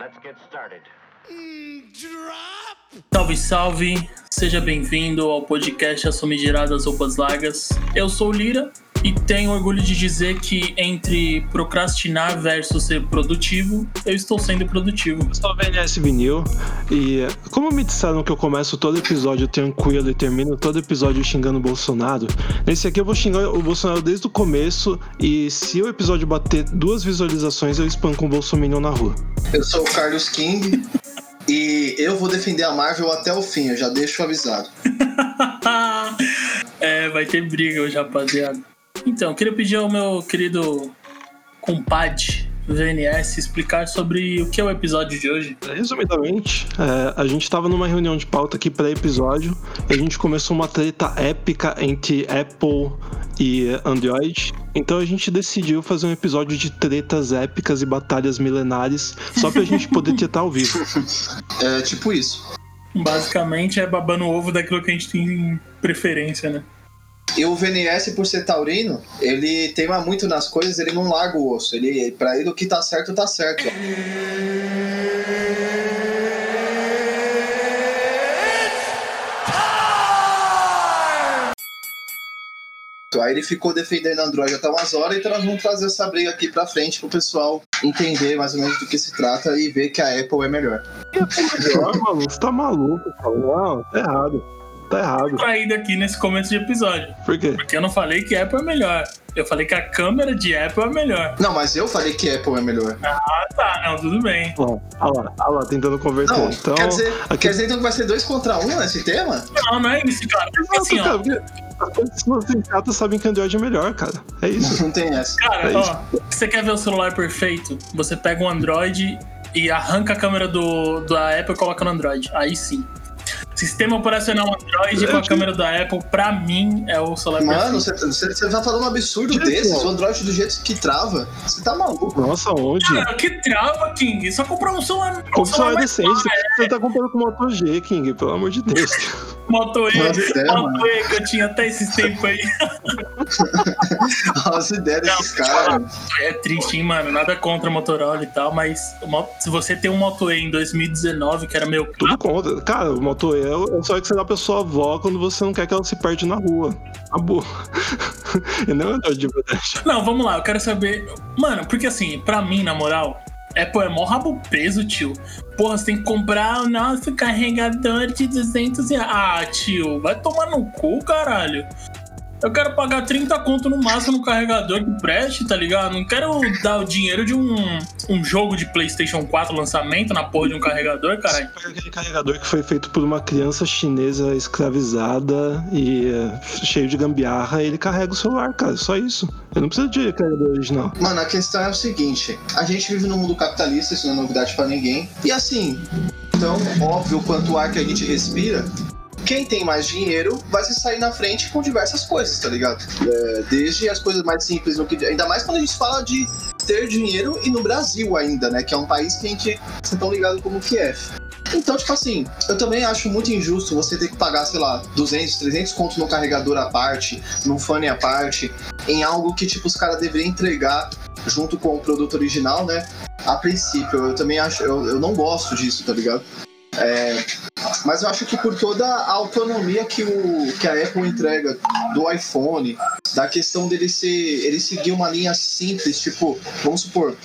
Let's get started. Salve, salve! Seja bem-vindo ao podcast As Famigeradas Roupas Largas. Eu sou o Lira e tenho orgulho de dizer que entre procrastinar versus ser produtivo, eu estou sendo produtivo. Eu sou o VNS Vinil e como me disseram que eu começo todo episódio tranquilo e termino todo episódio xingando o Bolsonaro, nesse aqui eu vou xingar o Bolsonaro desde o começo e se o episódio bater duas visualizações eu espanco um Bolsonaro na rua. Eu sou o Carlos King e eu vou defender a Marvel até o fim, eu já deixo avisado. é, vai ter briga hoje, rapaziada. Então, queria pedir ao meu querido compadre VNS explicar sobre o que é o episódio de hoje. Resumidamente, é, a gente estava numa reunião de pauta aqui pré-episódio e a gente começou uma treta épica entre Apple e Android. Então a gente decidiu fazer um episódio de tretas épicas e batalhas milenares só pra gente poder tretar ao vivo. É tipo isso. Basicamente é babando o ovo daquilo que a gente tem preferência, né? E o VNS, por ser taurino, ele teima muito nas coisas, ele não larga o osso. Ele, pra ele, o que tá certo, tá certo. Aí ele ficou defendendo Android até umas horas, então nós vamos trazer essa briga aqui pra frente pro pessoal entender mais ou menos do que se trata e ver que a Apple é melhor. melhor, maluco? Você tá maluco, cara? Não, tá errado. Tá errado. Traído aqui nesse começo de episódio. Por quê? Porque eu não falei que Apple é melhor. Eu falei que a câmera de Apple é melhor. Não, mas eu falei que Apple é melhor. Ah, tá. Não, tudo bem. Bom, olha lá, olha lá, tentando converter. Não, então, quer, dizer, aqui... quer dizer então que vai ser dois contra um nesse tema? Não, não é isso, cara. Porque Não, assim, cara, ó. porque as pessoas sensatas sabem que Android é melhor, cara. É isso. Não tem essa. Cara, É ó, você quer ver o celular perfeito? Você pega um Android e arranca a câmera do, da Apple e coloca no Android. Aí sim. Sistema operacional Android com a câmera da Apple, pra mim, é o celular Mano, perfeito. você, tá falando um absurdo Gente, desses? ó. O Android do jeito que trava. Você tá maluco. Nossa, onde? Cara, que trava, King. Só comprar um celular. Um que celular decente? Você tá comprando com o Moto G, King, pelo amor de Deus. Moto E, ideia, Moto E que eu tinha até esses tempos aí. As ideias desses caras. É triste, hein, mano? Nada contra a Motorola e tal, mas uma- se você tem um Moto E em 2019, que era meu Tudo contra. Cara, o Moto E é só que você dá pra sua avó quando você não quer que ela se perde na rua. Acabou. e não é de verdade. Não, vamos lá, eu quero saber. Mano, porque assim, pra mim, na moral, Apple é mó rabo preso, tio. Porra, você tem que comprar o nosso carregador de 200 reais. Ah, tio, vai tomar no cu, caralho. Eu quero pagar 30 conto no máximo no carregador que preste, tá ligado? Não quero dar o dinheiro de um, um jogo de PlayStation 4 lançamento na porra de um carregador, caralho. Pega aquele carregador que foi feito por uma criança chinesa escravizada e é, cheio de gambiarra, e ele carrega o celular, cara. Só isso. Eu não preciso de carregador original. Mano, a questão é o seguinte: a gente vive num mundo capitalista, isso não é novidade pra ninguém. E assim, tão óbvio quanto o ar que a gente respira, quem tem mais dinheiro vai se sair na frente com diversas coisas, tá ligado? É, desde as coisas mais simples, no que, ainda mais quando a gente fala de ter dinheiro e no Brasil ainda, né? Que é um país que a gente é tão ligado como que é. Então, tipo assim, eu também acho muito injusto você ter que pagar, sei lá, 200, 300 contos no carregador à parte, num fone à parte, em algo que, tipo, os caras deveriam entregar junto com o produto original, né? A princípio, eu também acho, eu, eu não gosto disso, tá ligado? É, mas eu acho que por toda a autonomia que, o, que a Apple entrega do iPhone, da questão dele ser, ele seguir uma linha simples, tipo, vamos supor,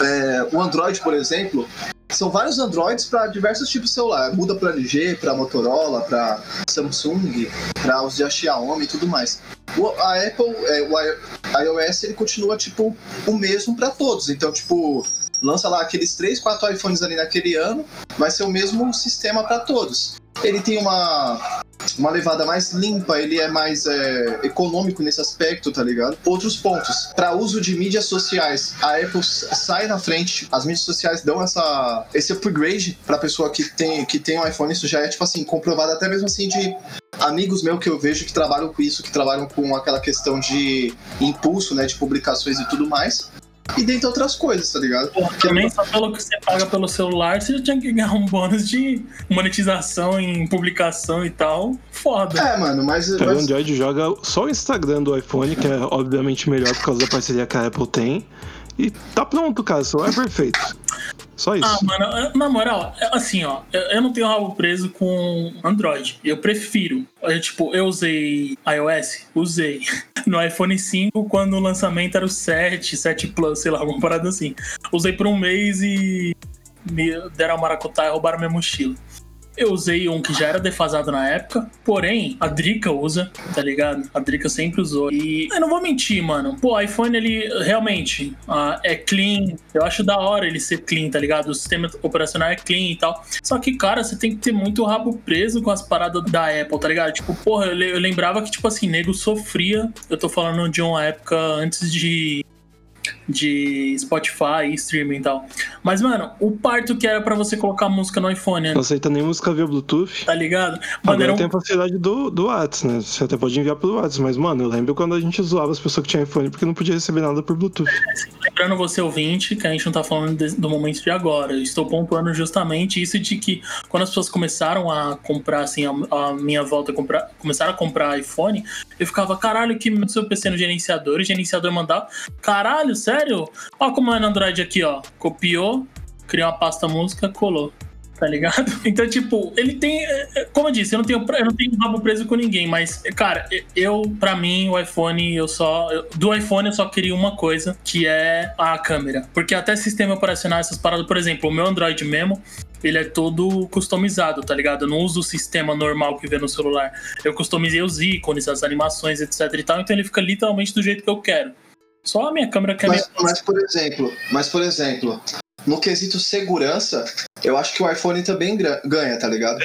é, o Android, por exemplo, são vários Androids para diversos tipos de celular. Muda para LG, para Motorola, para Samsung, para os de Xiaomi e tudo mais. O, a Apple, é, o iOS, ele continua tipo o mesmo para todos. Então, tipo, lança lá aqueles 3, 4 iPhones ali naquele ano, vai ser o mesmo sistema para todos. Ele tem uma uma levada mais limpa, ele é mais é, econômico nesse aspecto, tá ligado? Outros pontos, para uso de mídias sociais, a Apple sai na frente, as mídias sociais dão essa, esse upgrade pra pessoa que tem, que tem um iPhone, isso já é, tipo assim, comprovado até mesmo assim de amigos meus que eu vejo que trabalham com isso, que trabalham com aquela questão de impulso, né, de publicações e tudo mais. E dentre outras coisas, tá ligado? Porra, também só pelo que você paga pelo celular, você já tinha que ganhar um bônus de monetização em publicação e tal. Foda. É, mano, mas. Pega o mas Android joga só o Instagram do iPhone, que é obviamente melhor por causa da parceria que a Apple tem. E tá pronto, cara. O celular é perfeito. Só isso. Ah, mano, na moral, assim, ó, eu não tenho rabo preso com Android. Eu prefiro. Eu, tipo, eu usei iOS? Usei. No iPhone 5, quando o lançamento era o 7, 7 Plus, sei lá, alguma parada assim. Usei por um mês e me deram a maracutá e roubaram minha mochila. Eu usei um que já era defasado na época, porém, a Drica usa, tá ligado? A Drica sempre usou. E eu não vou mentir, mano. Pô, o iPhone, ele realmente uh, é clean. Eu acho da hora ele ser clean, tá ligado? O sistema operacional é clean e tal. Só que, cara, você tem que ter muito rabo preso com as paradas da Apple, tá ligado? Tipo, porra, eu, eu lembrava que, tipo assim, nego sofria. Eu tô falando de uma época antes de de Spotify, streaming e tal. Mas, mano, o parto que era para você colocar música no iPhone. Né? Não aceita nem música via Bluetooth. Tá ligado? Mano, Agora um... tem a facilidade do, do WhatsApp, né? Você até pode enviar pelo WhatsApp, mas, mano, eu lembro quando a gente zoava as pessoas que tinham iPhone porque não podia receber nada por Bluetooth. Lembrando você, ouvinte, que a gente não tá falando de, do momento de agora. Eu estou pontuando justamente isso de que quando as pessoas começaram a comprar, assim, a, a minha volta, a comprar, começaram a comprar iPhone, eu ficava, caralho, que seu PC no gerenciador, o gerenciador mandava, caralho, sério? Ó como é no Android aqui, ó. Copiou, criou uma pasta música, colou. Tá ligado? Então, tipo, ele tem. É, é, como eu disse, eu não tenho, eu não tenho rabo preso com ninguém, mas, cara, eu, pra mim, o iPhone, eu só. Eu, do iPhone eu só queria uma coisa, que é a câmera. Porque até sistema operacional, essas paradas, por exemplo, o meu Android mesmo, ele é todo customizado, tá ligado? Eu não uso o sistema normal que vê no celular. Eu customizei os ícones, as animações, etc e tal, então ele fica literalmente do jeito que eu quero. Só a minha câmera que é mas, minha... mas por exemplo, mas por exemplo, no quesito segurança, eu acho que o iPhone também ganha, tá ligado?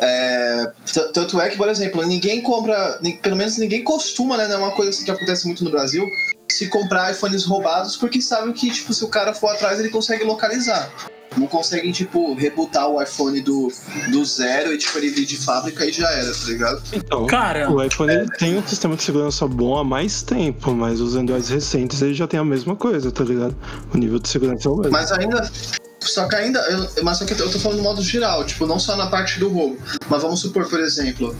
É, tanto é que, por exemplo, ninguém compra, pelo menos ninguém costuma, né? Não é uma coisa assim que acontece muito no Brasil, se comprar iPhones roubados, porque sabe que, tipo, se o cara for atrás, ele consegue localizar não conseguem, tipo, rebutar o iPhone do, do zero e, tipo, ele vir de fábrica e já era, tá ligado? Então, Cara, o iPhone é... tem um sistema de segurança bom há mais tempo, mas os Androids recentes ele já tem a mesma coisa, tá ligado? O nível de segurança é o mesmo. Mas ainda. Só que ainda. Eu, mas só que eu tô falando no modo geral, tipo, não só na parte do roubo. Mas vamos supor, por exemplo,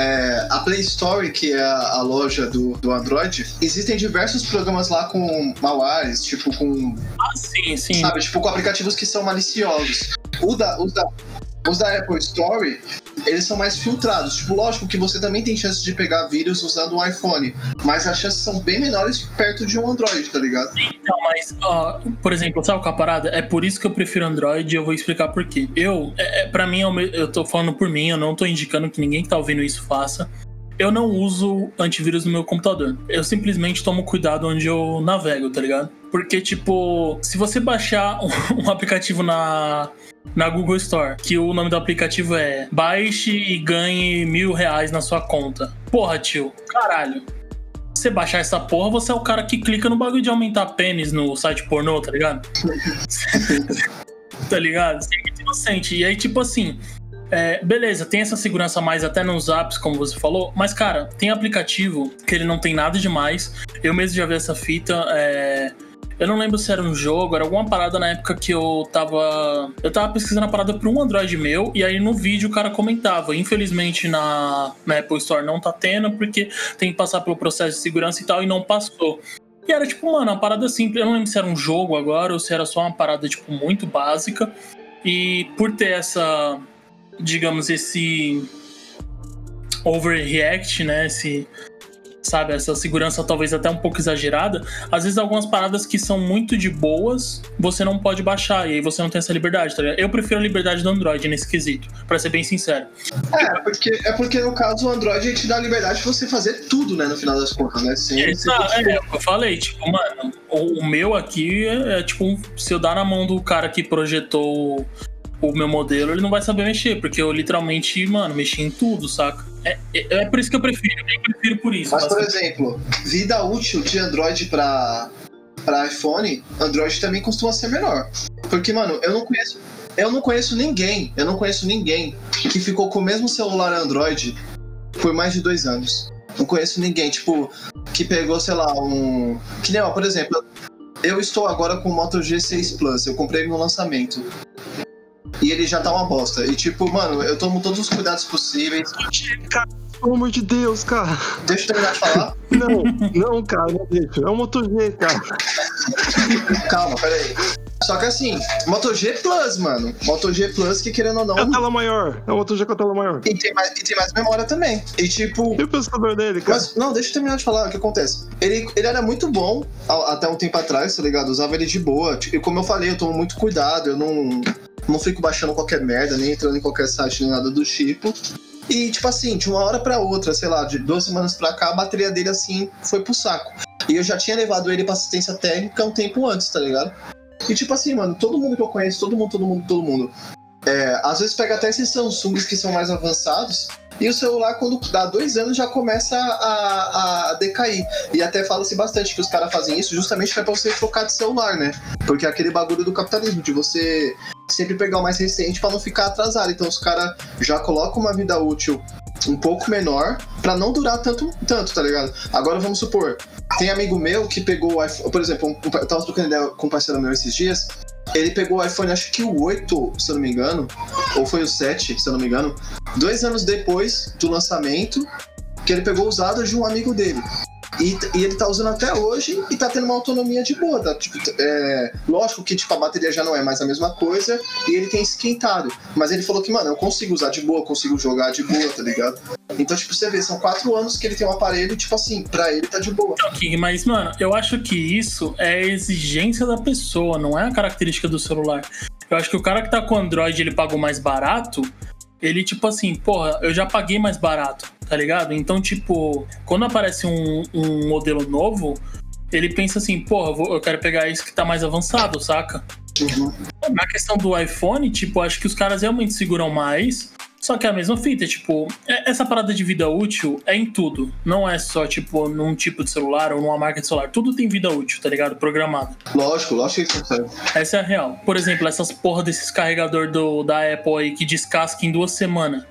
é, a Play Store, que é a, loja do, do Android, existem diversos programas lá com malwares, tipo com. Ah, sim, sim. Sabe, tipo com aplicativos que são maliciosos. O da, os da, os da Apple Store, eles são mais filtrados. Tipo, lógico que você também tem chance de pegar vírus usando um iPhone, mas as chances são bem menores perto de um Android, tá ligado? Então, mas, por exemplo, sabe qual a parada? É por isso que eu prefiro Android e eu vou explicar por quê. Eu, é, é, pra mim, eu, eu tô falando por mim, eu não tô indicando que ninguém que tá ouvindo isso faça eu não uso antivírus no meu computador. Eu simplesmente tomo cuidado onde eu navego, tá ligado? Porque, tipo, se você baixar um aplicativo na, na Google Store, que o nome do aplicativo é Baixe e ganhe mil reais na sua conta. Porra, tio, caralho. Você baixar essa porra, você é o cara que clica no bagulho de aumentar pênis no site pornô, tá ligado? tá ligado? Você é inocente. E aí, tipo assim, é, beleza, tem essa segurança mais até nos apps, como você falou, mas, cara, tem aplicativo que ele não tem nada demais. Eu mesmo já vi essa fita. É, eu não lembro se era um jogo, era alguma parada na época que eu tava. Eu tava pesquisando a parada pra um Android meu, e aí no vídeo o cara comentava. Infelizmente na, na Apple Store não tá tendo, porque tem que passar pelo processo de segurança e tal, e não passou. E era tipo, mano, uma parada simples. Eu não lembro se era um jogo agora ou se era só uma parada, tipo, muito básica. E por ter essa digamos, esse overreact, né? Esse, sabe, essa segurança talvez até um pouco exagerada. Às vezes algumas paradas que são muito de boas, você não pode baixar e aí você não tem essa liberdade, tá ligado? Eu prefiro a liberdade do Android nesse quesito, para ser bem sincero. É, porque, é porque no caso o Android te dá a liberdade de você fazer tudo, né, no final das contas, né? Sem, é, sem é, eu falei, tipo, mano, o, o meu aqui é, é tipo, se eu dar na mão do cara que projetou o meu modelo, ele não vai saber mexer, porque eu literalmente, mano, mexi em tudo, saca? É, é, é por isso que eu prefiro, eu prefiro por isso. Mas, por exemplo, vida útil de Android para para iPhone, Android também costuma ser menor. Porque, mano, eu não conheço. Eu não conheço ninguém, eu não conheço ninguém que ficou com o mesmo celular Android por mais de dois anos. Não conheço ninguém, tipo, que pegou, sei lá, um. Que nem, ó, por exemplo, eu estou agora com o Moto G6 Plus, eu comprei no lançamento e ele já tá uma bosta. E tipo, mano, eu tomo todos os cuidados possíveis. Cara, pelo amor de Deus, cara. Deixa eu terminar de falar. Não, não, cara, não deixa. É um Moto G, cara. Calma, peraí. Só que assim, Moto G Plus, mano. Moto G Plus, que querendo ou não. É a tela maior. É o Moto G com a tela maior. E tem, mais, e tem mais memória também. E tipo. E o processador dele, cara? Mas, não, deixa eu terminar de falar o que acontece. Ele, ele era muito bom até um tempo atrás, tá ligado? usava ele de boa. E como eu falei, eu tomo muito cuidado, eu não, não fico baixando qualquer merda, nem entrando em qualquer site, nem nada do tipo. E, tipo assim, de uma hora para outra, sei lá, de duas semanas pra cá, a bateria dele, assim, foi pro saco. E eu já tinha levado ele pra assistência técnica um tempo antes, tá ligado? E tipo assim, mano, todo mundo que eu conheço, todo mundo, todo mundo, todo mundo. É, às vezes pega até esses Samsungs que são mais avançados. E o celular, quando dá dois anos, já começa a, a decair. E até fala-se bastante que os caras fazem isso justamente para você trocar de celular, né? Porque é aquele bagulho do capitalismo, de você sempre pegar o mais recente para não ficar atrasado. Então os caras já colocam uma vida útil um pouco menor para não durar tanto, tanto, tá ligado? Agora vamos supor, tem amigo meu que pegou o iPhone, por exemplo, um, eu tava trocando ideia com um parceiro meu esses dias, ele pegou o iPhone, acho que o 8, se eu não me engano, ou foi o 7, se eu não me engano, dois anos depois do lançamento, que ele pegou usado de um amigo dele. E, e, ele tá usando até hoje e tá tendo uma autonomia de boa. Tá? Tipo, é, lógico que tipo, a bateria já não é mais a mesma coisa e ele tem esquentado. Mas ele falou que, mano, eu consigo usar de boa, consigo jogar de boa, tá ligado? Então, tipo, você vê, são quatro anos que ele tem um aparelho, tipo assim, pra ele tá de boa. Ok, mas, mano, eu acho que isso é exigência da pessoa, não é a característica do celular. Eu acho que o cara que tá com Android ele pagou mais barato, ele, tipo assim, porra, eu já paguei mais barato tá ligado? Então, tipo, quando aparece um, um modelo novo, ele pensa assim, porra, eu quero pegar esse que tá mais avançado, saca? Uhum. Na questão do iPhone, tipo, acho que os caras realmente seguram mais. Só que é a mesma fita, tipo, é, essa parada de vida útil é em tudo. Não é só, tipo, num tipo de celular ou numa marca de celular. Tudo tem vida útil, tá ligado? Programado. Lógico, lógico que consegue. Essa é a real. Por exemplo, essas porra desses carregador do, da Apple aí que descasca em duas semanas.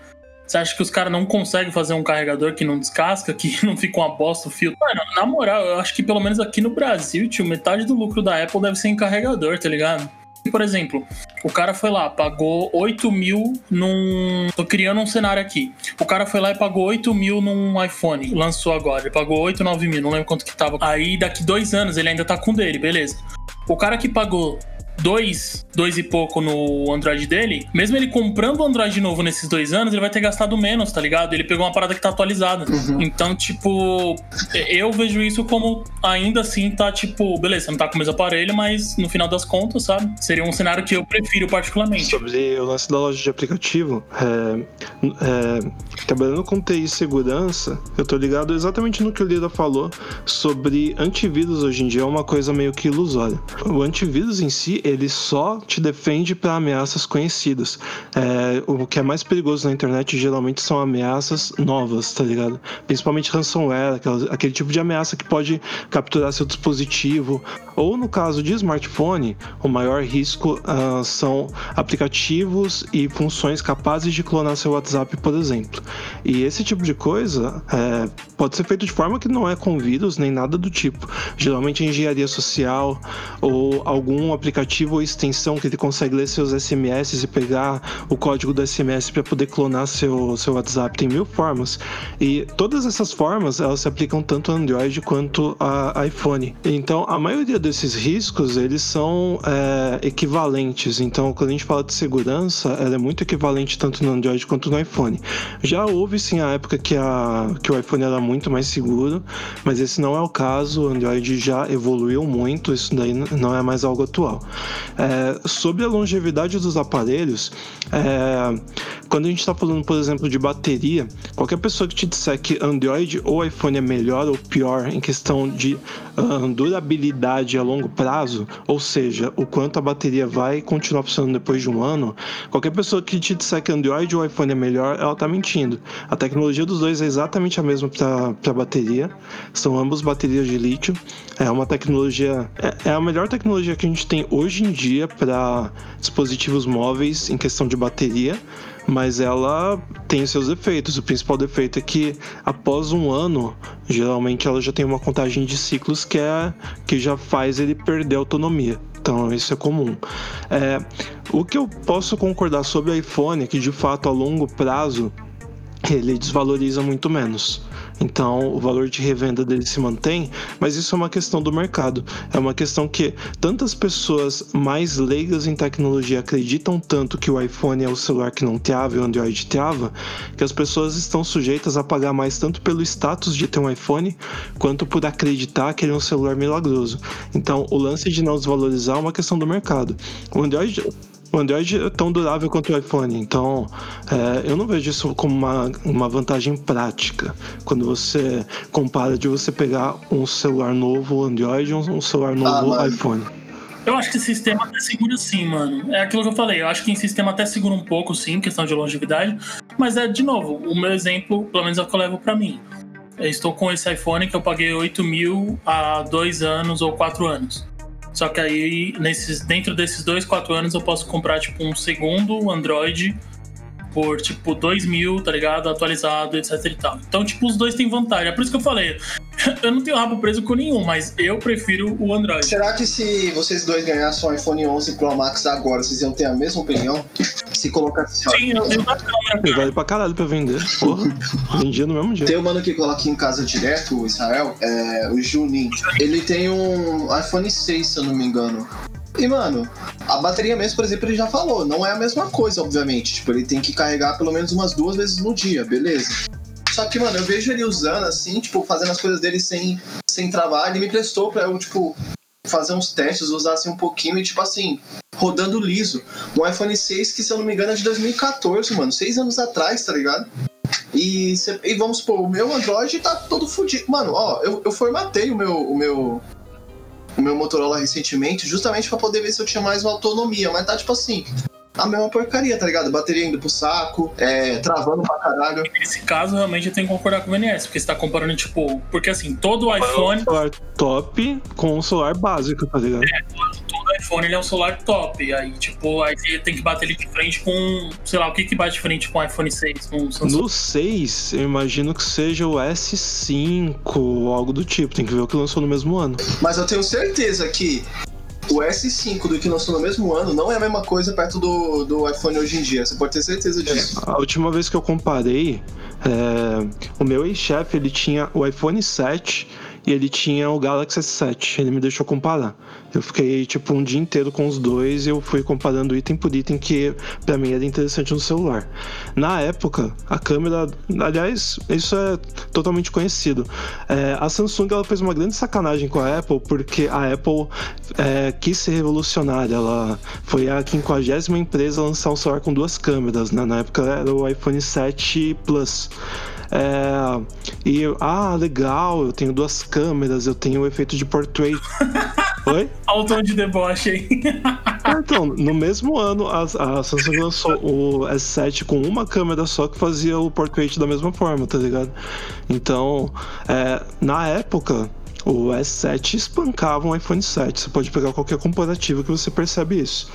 Você acha que os caras não conseguem fazer um carregador que não descasca, que não fica uma bosta o fio? Mano, na moral, eu acho que pelo menos aqui no Brasil, tio, metade do lucro da Apple deve ser em carregador, tá ligado? Por exemplo, o cara foi lá, pagou 8 mil num. Tô criando um cenário aqui. O cara foi lá e pagou 8 mil num iPhone. Lançou agora. Ele pagou 8, 9 mil, não lembro quanto que tava. Aí daqui dois anos ele ainda tá com dele, beleza. O cara que pagou dois, dois e pouco no Android dele, mesmo ele comprando o Android novo nesses dois anos, ele vai ter gastado menos, tá ligado? Ele pegou uma parada que tá atualizada. Uhum. Então, tipo, eu vejo isso como ainda assim tá, tipo, beleza, não tá com o mesmo aparelho, mas no final das contas, sabe? Seria um cenário que eu prefiro particularmente. Sobre o lance da loja de aplicativo, é, é, trabalhando com TI segurança, eu tô ligado exatamente no que o Lira falou sobre antivírus hoje em dia é uma coisa meio que ilusória. O antivírus em si, ele só te defende para ameaças conhecidas. É, o que é mais perigoso na internet geralmente são ameaças novas, tá ligado? Principalmente ransomware, aquela, aquele tipo de ameaça que pode capturar seu dispositivo. Ou no caso de smartphone, o maior risco uh, são aplicativos e funções capazes de clonar seu WhatsApp, por exemplo. E esse tipo de coisa é, pode ser feito de forma que não é com vírus nem nada do tipo. Geralmente é engenharia social ou algum aplicativo ou extensão que ele consegue ler seus SMS e pegar o código do SMS para poder clonar seu, seu WhatsApp. Tem mil formas. E todas essas formas, elas se aplicam tanto a Android quanto a iPhone. Então, a maioria desses riscos, eles são é, equivalentes. Então, quando a gente fala de segurança, ela é muito equivalente tanto no Android quanto no iPhone. Já houve, sim, a época que, a, que o iPhone era muito mais seguro, mas esse não é o caso. O Android já evoluiu muito, isso daí não é mais algo atual. É, sobre a longevidade dos aparelhos, é, quando a gente está falando, por exemplo, de bateria, qualquer pessoa que te disser que Android ou iPhone é melhor ou pior em questão de uh, durabilidade a longo prazo, ou seja, o quanto a bateria vai continuar funcionando depois de um ano, qualquer pessoa que te disser que Android ou iPhone é melhor, ela está mentindo. A tecnologia dos dois é exatamente a mesma para bateria, são ambos baterias de lítio, é uma tecnologia, é, é a melhor tecnologia que a gente tem hoje em dia para dispositivos móveis em questão de bateria mas ela tem seus defeitos. O principal defeito é que após um ano, geralmente ela já tem uma contagem de ciclos que é que já faz ele perder autonomia. Então isso é comum. É, o que eu posso concordar sobre o iPhone é que de fato a longo prazo ele desvaloriza muito menos. Então, o valor de revenda dele se mantém, mas isso é uma questão do mercado. É uma questão que tantas pessoas mais leigas em tecnologia acreditam tanto que o iPhone é o celular que não teava e o Android teava, que as pessoas estão sujeitas a pagar mais tanto pelo status de ter um iPhone, quanto por acreditar que ele é um celular milagroso. Então, o lance de não desvalorizar é uma questão do mercado. O Android o Android é tão durável quanto o iPhone, então é, eu não vejo isso como uma, uma vantagem prática. Quando você compara de você pegar um celular novo Android e um celular novo ah, iPhone. Eu acho que o sistema até segura sim, mano. É aquilo que eu falei. Eu acho que em sistema até segura um pouco, sim, questão de longevidade. Mas é, de novo, o meu exemplo, pelo menos é o que eu levo pra mim. Eu estou com esse iPhone que eu paguei 8 mil há dois anos ou quatro anos. Só que aí, nesses, dentro desses dois, quatro anos, eu posso comprar, tipo, um segundo Android por, tipo, 2 mil, tá ligado? Atualizado, etc e tal. Então, tipo, os dois têm vantagem. É por isso que eu falei. eu não tenho rabo preso com nenhum, mas eu prefiro o Android. Será que se vocês dois ganhassem um iPhone 11 Pro Max agora, vocês iam ter a mesma opinião? Se colocasse assim, Sim, eu tenho da câmera. Vale pra caralho pra vender. Porra, vendia no mesmo jeito. Tem um mano que coloca aqui em casa direto, o Israel, é, o Junin. Ele tem um iPhone 6, se eu não me engano. E, mano, a bateria mesmo, por exemplo, ele já falou, não é a mesma coisa, obviamente. Tipo, ele tem que carregar pelo menos umas duas vezes no dia, beleza. Só que, mano, eu vejo ele usando assim, tipo, fazendo as coisas dele sem, sem travar. Ele me prestou pra eu, tipo, fazer uns testes, usar assim um pouquinho e, tipo assim, rodando liso. Um iPhone 6 que, se eu não me engano, é de 2014, mano. Seis anos atrás, tá ligado? E, e vamos supor, o meu Android tá todo fudido. Mano, ó, eu, eu formatei o meu, o meu o meu Motorola recentemente, justamente para poder ver se eu tinha mais autonomia. Mas tá tipo assim, a mesma porcaria, tá ligado? Bateria indo pro saco, é, travando pra caralho. Nesse caso, realmente eu tenho que concordar com o VNS, porque você tá comparando, tipo, porque assim, todo o iPhone. Um celular top com um celular básico, tá ligado? É, todo iPhone ele é um celular top. Aí, tipo, aí você tem que bater ele de frente com. Sei lá, o que que bate de frente com o iPhone 6? no 6, eu imagino que seja o S5 ou algo do tipo. Tem que ver o que lançou no mesmo ano. Mas eu tenho certeza que o S5 do que lançou no mesmo ano não é a mesma coisa perto do, do iPhone hoje em dia. Você pode ter certeza disso. A última vez que eu comparei, é, o meu ex-chefe ele tinha o iPhone 7 e ele tinha o Galaxy S7. Ele me deixou comparar. Eu fiquei tipo um dia inteiro com os dois e eu fui comparando item por item que para mim era interessante no celular. Na época, a câmera, aliás, isso é totalmente conhecido. É, a Samsung ela fez uma grande sacanagem com a Apple porque a Apple é, quis ser revolucionária. Ela foi a 50 empresa a lançar um celular com duas câmeras. Né? Na época era o iPhone 7 Plus. É, e ah, legal, eu tenho duas câmeras, eu tenho o efeito de portrait. Oi? Olha o tom de deboche aí. então, no mesmo ano, a, a Samsung lançou o S7 com uma câmera só que fazia o portrait da mesma forma, tá ligado? Então, é, na época, o S7 espancava um iPhone 7. Você pode pegar qualquer comparativo que você percebe isso.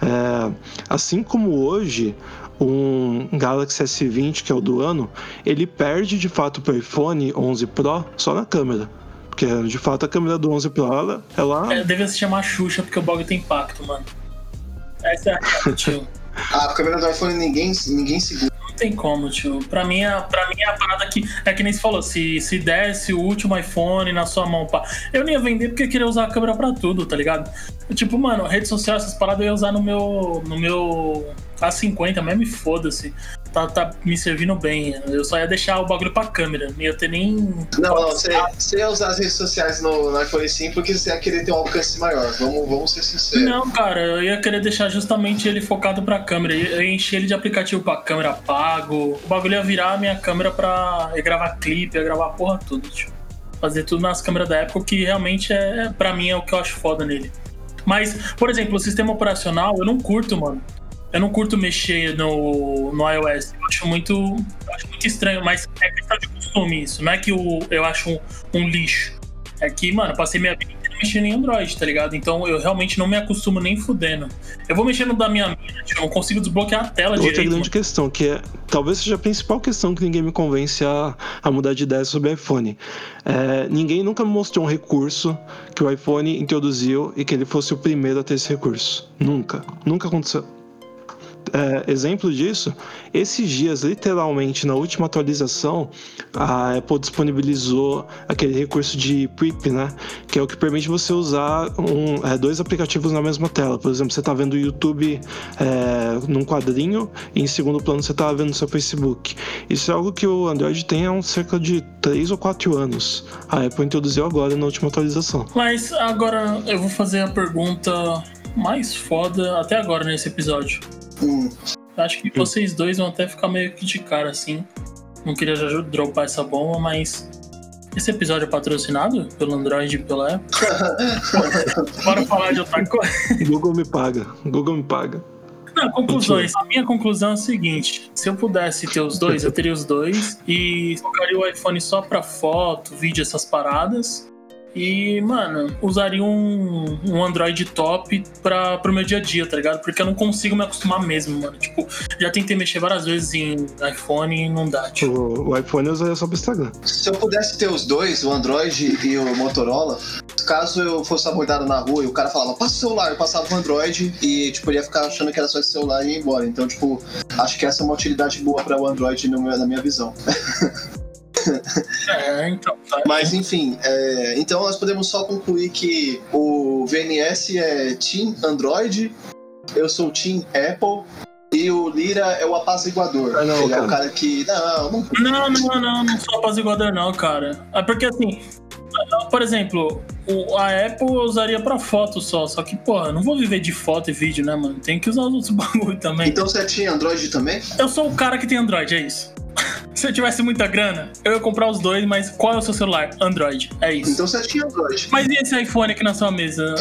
É, assim como hoje, um Galaxy S20, que é o do ano, ele perde de fato para o iPhone 11 Pro só na câmera. Porque de fato a câmera do 11 Pro ela. ela... É, deve se chamar Xuxa, porque o bagulho tem impacto, mano. Essa é a tio. a câmera do iPhone ninguém, ninguém segura. Tem como, tio. Pra mim, a, pra mim a parada que. É que nem se falou, se, se desse o último iPhone na sua mão, pá. Eu não ia vender porque queria usar a câmera pra tudo, tá ligado? Tipo, mano, rede social, essas paradas eu ia usar no meu. no meu a50, mesmo foda-se. Tá, tá me servindo bem. Eu só ia deixar o bagulho pra câmera. Não ia ter nem. Não, não, você, você ia usar as redes sociais no, no iPhone 5 porque você ia querer ter um alcance maior. Vamos, vamos ser sinceros. Não, cara, eu ia querer deixar justamente ele focado pra câmera. Eu ia encher ele de aplicativo pra câmera pago. O bagulho ia virar a minha câmera pra ia gravar clipe, ia gravar porra tudo, tipo. Fazer tudo nas câmeras da Apple, que realmente é, pra mim, é o que eu acho foda nele. Mas, por exemplo, o sistema operacional, eu não curto, mano. Eu não curto mexer no, no iOS. Eu acho muito, eu acho muito estranho, mas é questão de costume isso. Não é que o, eu acho um, um lixo. É que, mano, passei minha vida mexendo em Android, tá ligado? Então eu realmente não me acostumo nem fudendo. Eu vou mexendo da minha mina, tipo, eu não consigo desbloquear a tela Outra direito. grande mano. questão, que é talvez seja a principal questão que ninguém me convence a, a mudar de ideia sobre iPhone. É, ninguém nunca me mostrou um recurso que o iPhone introduziu e que ele fosse o primeiro a ter esse recurso. Nunca. Nunca aconteceu. É, exemplo disso, esses dias, literalmente, na última atualização, a Apple disponibilizou aquele recurso de PRIP, né? Que é o que permite você usar um, é, dois aplicativos na mesma tela. Por exemplo, você está vendo o YouTube é, num quadrinho e em segundo plano você está vendo seu Facebook. Isso é algo que o Android tem há cerca de 3 ou 4 anos. A Apple introduziu agora na última atualização. Mas agora eu vou fazer a pergunta mais foda até agora nesse episódio. Hum. Acho que vocês dois vão até ficar meio que de cara assim. Não queria já dropar essa bomba, mas. Esse episódio é patrocinado pelo Android e pela Apple? Bora falar de outra coisa. Google me paga. Google me paga. Não, conclusões. A minha conclusão é a seguinte: se eu pudesse ter os dois, eu teria os dois. E colocaria o iPhone só pra foto, vídeo, essas paradas. E, mano, usaria um, um Android top pra, pro meu dia a dia, tá ligado? Porque eu não consigo me acostumar mesmo, mano. Tipo, já tentei mexer várias vezes em iPhone e não dá, tipo. O, o iPhone eu usaria só pro Instagram. Se eu pudesse ter os dois, o Android e o Motorola, caso eu fosse abordado na rua e o cara falava, passa o celular, eu passava o Android e, tipo, ele ia ficar achando que era só esse celular e ia embora. Então, tipo, acho que essa é uma utilidade boa para o Android no meu- na minha visão. É, então. Tá. Mas enfim, é, então nós podemos só concluir que o VNS é Team Android, eu sou Team Apple e o Lira é o apaziguador. Ah, não, Ele é cara. o cara que. Não, não. Não, não, não, não sou apaziguador, não, cara. É porque assim. Por exemplo, o- a Apple eu usaria pra foto só, só que, porra, eu não vou viver de foto e vídeo, né, mano? Tem que usar os outros bagulho também. Então você é Team Android também? Eu sou o cara que tem Android, é isso. Se eu tivesse muita grana, eu ia comprar os dois, mas qual é o seu celular? Android, é isso. Então você é Team Android. Mas e esse iPhone aqui na sua mesa?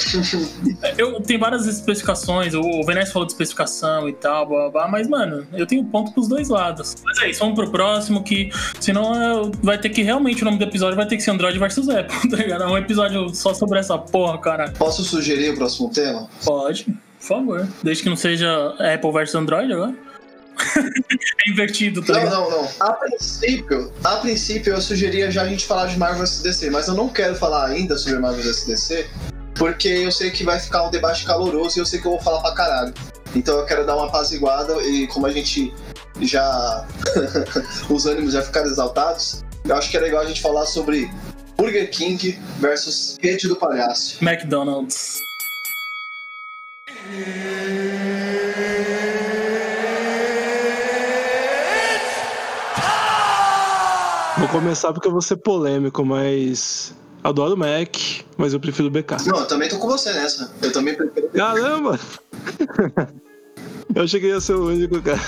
Eu tenho várias especificações, o Venés falou de especificação e tal, blá, blá, blá, mas, mano, eu tenho ponto pros dois lados. Mas é isso, vamos pro próximo, que senão é, vai ter que realmente o nome do episódio vai ter que ser Android versus Apple, tá ligado? É um episódio só sobre essa porra, cara. Posso sugerir o próximo tema? Pode, por favor. Desde que não seja Apple versus Android agora. é invertido, tá Não, não, não. A princípio, a princípio eu sugeria já a gente falar de Marvel vs DC, mas eu não quero falar ainda sobre Marvel vs DC, porque eu sei que vai ficar um debate caloroso e eu sei que eu vou falar pra caralho. Então eu quero dar uma apaziguada e como a gente já. os ânimos já ficaram exaltados, eu acho que é legal a gente falar sobre Burger King versus Rede do Palhaço. McDonald's. Vou começar porque eu vou ser polêmico, mas. Adoro Mac, mas eu prefiro BK. Não, eu também tô com você nessa. Eu também prefiro. Caramba! Eu achei que ia ser o único, cara.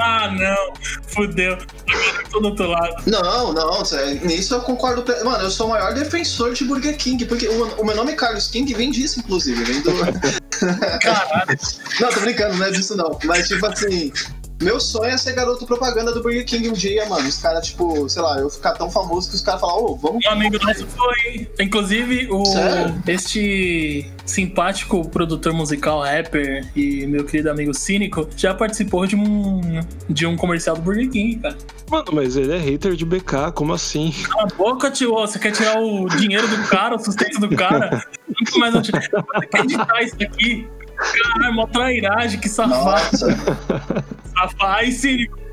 Ah, não. Fudeu. Eu tô do outro lado. Não, não, nisso eu concordo. Mano, eu sou o maior defensor de Burger King, porque o, o meu nome é Carlos King vem disso, inclusive. Vem do. Caralho. não, tô brincando, não é disso não. Mas, tipo assim. Meu sonho é ser garoto propaganda do Burger King um dia, mano. Os caras, tipo, sei lá, eu ficar tão famoso que os caras falam, ô, vamos. Um amigo nosso foi. Inclusive, o, Sério? este simpático produtor musical, rapper e meu querido amigo Cínico já participou de um, de um comercial do Burger King, cara. Mano, mas ele é hater de BK, como assim? Cala a boca, tio. Você quer tirar o dinheiro do cara, o sustento do cara? Nunca mais vou tirar. Você quer editar isso aqui? Caralho, mó trairagem, que safado. Nossa. safado. Aí,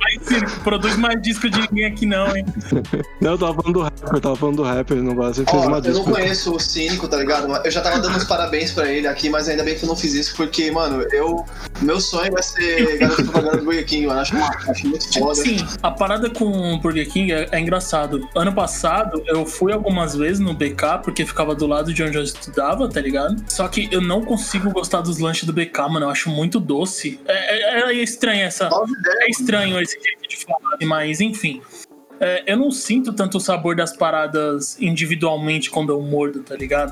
aí, Cínico, produz mais disco de ninguém aqui não, hein? Não, eu tava falando do rapper, eu tava falando do rapper, não gosta. Ele fez Ó, uma eu não disco. conheço o Cínico, tá ligado? Eu já tava dando os parabéns pra ele aqui, mas ainda bem que eu não fiz isso, porque, mano, eu. Meu sonho é ser garoto propaganda do Burger King, mano. Acho, acho muito foda. Sim, a parada com o Burger King é, é engraçado. Ano passado, eu fui algumas vezes no BK, porque ficava do lado de onde eu estudava, tá ligado? Só que eu não consigo gostar dos lanches do BK, mano. Eu acho muito doce. É, é, é estranho essa. É estranho esse jeito de falar, mas enfim. É, eu não sinto tanto o sabor das paradas individualmente quando eu mordo, tá ligado?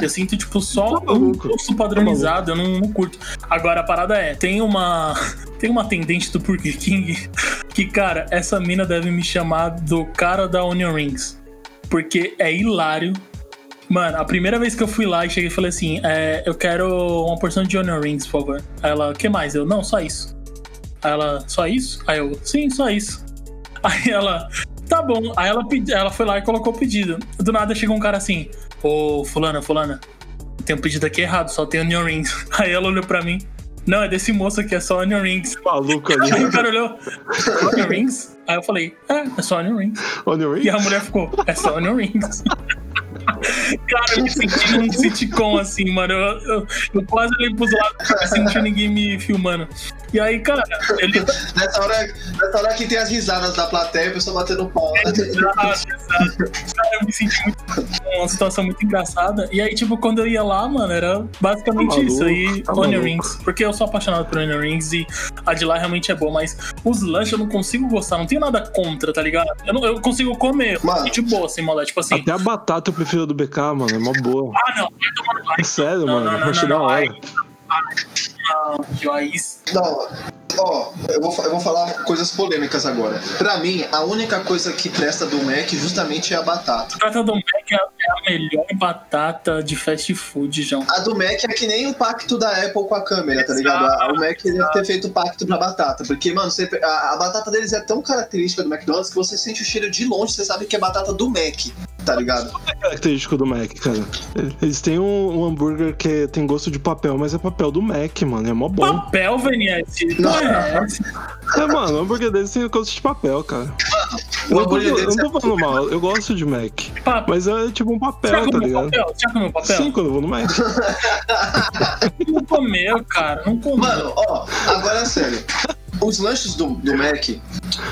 Eu sinto, tipo, só Tá um gosto padronizado, eu não, não curto. Agora, a parada é, tem uma tem uma atendente do Burger King que, cara, essa mina deve me chamar do cara da Onion Rings. Porque é hilário. Mano, a primeira vez que eu fui lá e cheguei e falei assim, é, eu quero uma porção de Onion Rings, por favor. Aí ela, o que mais? Eu, não, só isso. Aí ela, só isso? Aí eu, sim, só isso. Aí ela, tá bom. Aí ela, pedi, ela foi lá e colocou o pedido. Do nada chegou um cara assim, ô, fulana, fulana, tem um pedido aqui errado, só tem onion rings. Aí ela olhou pra mim, Não, é desse moço aqui, é só onion rings. Maluco ali. Aí o cara olhou, onion rings? Aí eu falei, é, é só onion rings. Onion E ring? a mulher ficou, é só onion rings. Cara, eu me senti num sitcom assim, mano. Eu, eu, eu quase olhei pros lados, assim, não tinha ninguém me filmando. E aí, cara, ele. Nessa hora, nessa hora que tem as risadas da plateia e o pessoal batendo pau. Exato, exato. Cara, eu me senti muito uma situação muito engraçada. E aí, tipo, quando eu ia lá, mano, era basicamente Tá maluco, isso aí, tá Onion. Rings. Porque eu sou apaixonado por Onion Rings e a de lá realmente é boa, mas os lanches eu não consigo gostar, não tenho nada contra, tá ligado? Eu, não, eu consigo comer, Mano. e de boa, sem molé. Tipo assim, Até a batata eu prefiro do BK, mano. É mó boa. ah, não, vai tomar no É sério, Não, mano. não, não, acho não, da não, hora. Não, aí Não, ó, eu vou, eu vou falar coisas polêmicas agora. Pra mim, a única coisa que presta do Mac justamente é a batata. A batata do Mac é a é a melhor batata de fast food, João. A do Mac é que nem o pacto da Apple com a câmera, tá ligado? A- O Mac deve ter feito pacto pra batata. Porque, mano, você- a, a batata deles é tão característica do McDonald's que você sente o cheiro de longe, você sabe que é batata do Mac, tá ligado? É característico do Mac, cara. Eles têm um, um hambúrguer que tem gosto de papel, mas é papel do Mac, mano. É mó bom. Papel, Veniette. Não. É. É, mano, o hambúrguer deles tem gosto de papel, cara. Eu não tô, hambúrguer eu deles não tô falando mal, eu gosto de Mac. Papel. Mas é tipo um papel, tá ligado? papel? Você já comeu papel? Sim, quando eu vou no Mac. Não comeu, cara. Não comeu. Mano, ó, agora é sério. Os lanches do, do Mac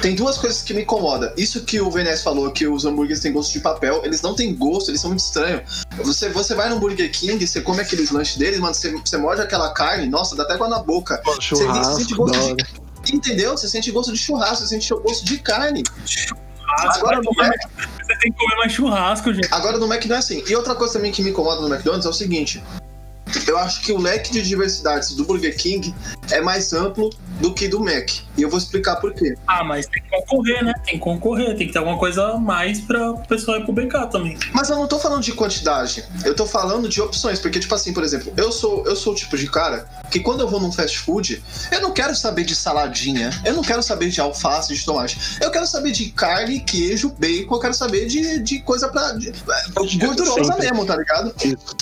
tem duas coisas que me incomodam. Isso que o Venés falou, que os hambúrgueres têm gosto de papel, eles não têm gosto, eles são muito estranhos. Você, você vai no Burger King, você come aqueles lanches deles, mano, você, você morde aquela carne, nossa, dá até água na boca. Mano, Você sente churrasco, gosto de-. Entendeu? Você sente gosto de churrasco, você sente gosto de carne. Você, Agora no Mac, você tem que comer mais churrasco, gente. agora no Mac não é assim. E outra coisa também que me incomoda no McDonald's é o seguinte. Eu acho que o leque de diversidades do Burger King é mais amplo do que do Mac. E eu vou explicar por quê. Ah, mas tem que concorrer, né? Tem que concorrer. Tem que ter alguma coisa a mais pra o pessoal ir pro BK também. Mas eu não tô falando de quantidade, eu tô falando de opções, porque, tipo assim, por exemplo, eu sou, eu sou o tipo de cara que quando eu vou num fast food, eu não quero saber de saladinha, eu não quero saber de alface, de tomate, eu quero saber de carne, queijo, bacon, eu quero saber de, de coisa pra. de- gordurosa Sempre. mesmo, tá ligado?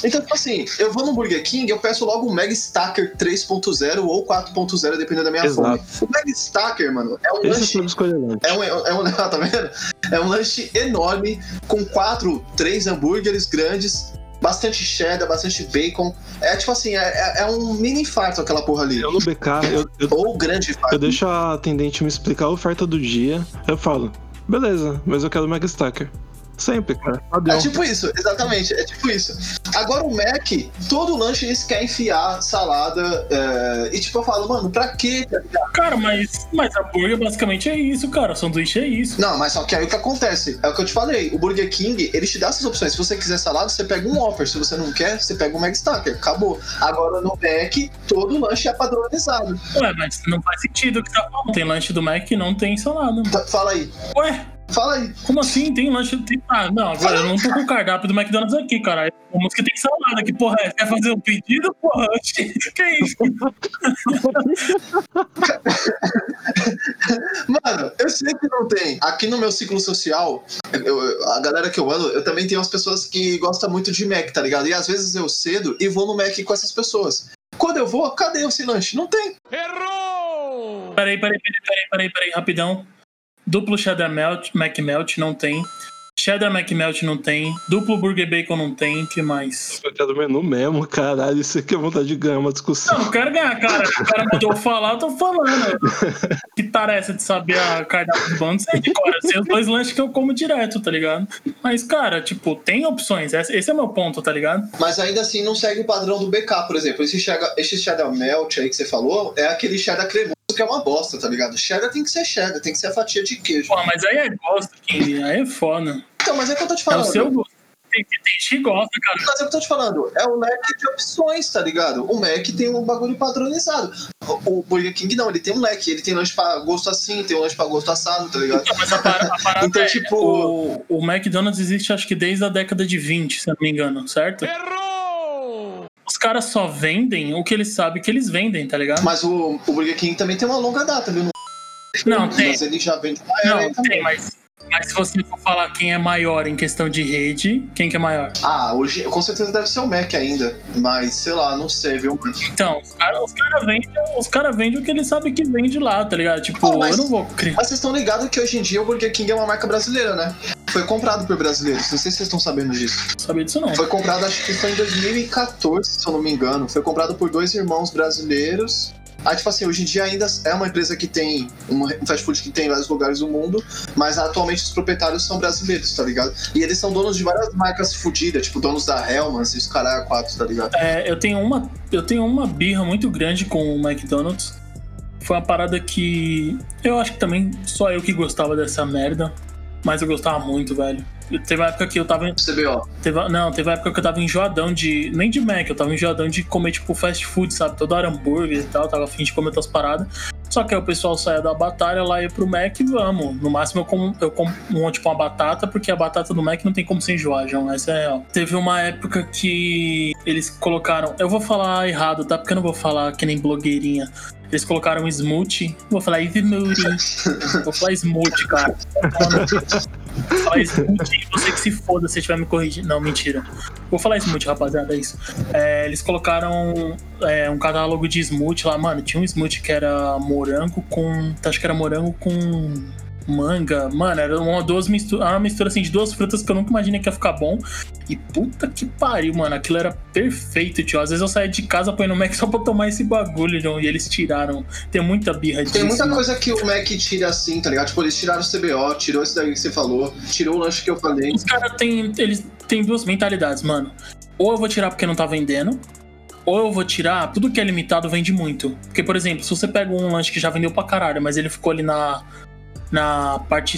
Então, tipo assim, eu vou no Burger King, eu peço logo um Mag Stacker 3.0 ou 4.0, dependendo da minha Exato. fome. O Mag Stacker, mano, é um Esse é lanche escolher é um, é um, tá vendo? É um lanche enorme, com quatro, três hambúrgueres grandes, bastante cheddar, bastante bacon. É tipo assim, é, é- é um mini infarto aquela porra ali. Eu no BK, eu, eu, Ou grande infarto. eu deixo a atendente me explicar a oferta do dia. Eu falo, beleza, mas eu quero o Mega Stacker. Sempre, cara. Padrão. É tipo isso, exatamente, é tipo isso. Agora o Mac, todo lanche eles querem enfiar salada. é, e tipo, eu falo, mano, pra quê? tá? Cara, mas, mas hambúrguer basicamente é isso, cara. Sanduíche é isso. Não, mas só que aí o que acontece? É o que eu te falei. O Burger King, ele te dá essas opções. Se você quiser salada, você pega um Whopper. Se você não quer, você pega um Mac Stacker. Acabou. Agora no Mac, todo lanche é padronizado. Ué, mas não faz sentido o que tá falando. Tem lanche do Mac que não tem salada. Tá, Fala aí. Ué, Fala aí. como assim? Tem lanche. Tem... Ah, não, agora eu não tô com o cardápio do McDonald's aqui, cara. O música tem salada. Que porra é? Quer fazer um pedido? Porra, que isso? Mano, eu sei que não tem. Aqui no meu ciclo social, eu- a galera que eu ando, eu também tenho umas pessoas que gostam muito de Mac, tá ligado? E às vezes eu cedo e vou no Mac com essas pessoas. Quando eu vou, cadê esse lanche? Não tem. Peraí, peraí, peraí, peraí, peraí, peraí, rapidão. Duplo cheddar melt, Mac melt não tem. Cheddar Mac melt não tem. Duplo burger bacon não tem. que mais? Eu quero o menu mesmo, caralho. Isso aqui é vontade de ganhar uma discussão. Não, não quero ganhar, cara. O cara mandou eu falar, eu tô falando. Que tarefa de saber a cardápio do bando? Sei de cor. Sei os dois lanches que eu como direto, tá ligado? Mas, cara, tipo, tem opções. Esse esse é meu ponto, tá ligado? Mas ainda assim não segue o padrão do BK, por exemplo. Esse cheddar, esse cheddar melt aí que você falou é aquele cheddar cremoso que é uma bosta, tá ligado? Cheddar tem que ser cheddar, tem que ser a fatia de queijo. Pô, mas aí é gosto, King. Aí é foda. Então, mas é o que eu tô te É falando. o seu gosto. Tem, tem gente que gosta, cara. Mas é o que eu tô te falando, é o leque de opções, tá ligado? O Mac tem um bagulho padronizado. O, o Burger King não, ele tem um leque, ele tem lanche pra gosto assim, tem um lanche pra gosto assado, tá ligado? Então, mas a, para- a parada Então, é, tipo- o, o McDonald's existe acho que desde a década de 20, se eu não me engano, certo? Os caras só vendem o que eles sabem que eles vendem, tá ligado? Mas o, o Burger King também tem uma longa data, viu? Não, tem. Mas ele já vende era Não, tem, mas. Mas se você for falar quem é maior em questão de rede, quem que é maior? Ah, hoje com certeza deve ser o Mac ainda. Mas, sei lá, não sei, viu? Então, os caras cara vendem cara vende o que eles sabem que vende lá, tá ligado? Tipo, Oh, mas- eu não vou criar. Mas vocês estão ligados que hoje em dia o Burger King é uma marca brasileira, né? Foi comprado por brasileiros. Não sei se vocês estão sabendo disso. Sabia disso não. Foi comprado, acho que foi em 2014, se eu não me engano. Foi comprado por dois irmãos brasileiros. Aí, tipo assim, hoje em dia ainda é uma empresa que tem um fast food que tem em vários lugares do mundo, mas atualmente os proprietários são brasileiros, tá ligado? E eles são donos de várias marcas fodidas, tipo donos da Hellmann's e os caralho quatro, tá ligado? É, eu tenho uma, eu tenho uma birra muito grande com o McDonald's. Foi uma parada que eu acho que também só eu que gostava dessa merda, mas eu gostava muito, velho. Teve uma época que eu tava, CBO. teve, não, teve uma época que eu tava enjoadão de, nem de Mac, eu tava enjoadão de comer tipo fast food, sabe? Toda hora hambúrguer e tal, tava afim de comer outras paradas. Só que aí o pessoal saia da batalha lá ia pro Mac e vamos. No máximo eu como, eu como um, tipo uma batata, porque a batata do Mac não tem como se enjoar, João. Essa é real. Teve uma época que eles colocaram. Eu vou falar errado, tá? Porque eu não vou falar que nem blogueirinha. Eles colocaram smoothie. Vou falar smoothie. vou falar smoothie, cara. Falar smoothie. Você que se foda se estiver me corrigindo. Não, mentira. Vou falar smoothie, rapaziada, é isso. É, eles colocaram é, um catálogo de smoothie lá, mano. Tinha um smoothie que era morango com. Acho que era morango com manga. Mano, era uma, duas mistura, uma mistura assim de duas frutas que eu nunca imaginei que ia ficar bom. E puta que pariu, mano. Aquilo era perfeito, tio. Às vezes eu saía de casa pra ir no Mac só pra tomar esse bagulho, João, e eles tiraram. Tem muita birra disso. Tem muita mano. coisa que o Mac tira assim, tá ligado? Tipo, eles tiraram o CBO, tirou esse daí que você falou, tirou o lanche que eu falei. Os caras têm. Eles têm duas mentalidades, mano. Ou eu vou tirar porque não tá vendendo. Ou eu vou tirar, tudo que é limitado vende muito. Porque, por exemplo, se você pega um lanche que já vendeu pra caralho, mas ele ficou ali na, na parte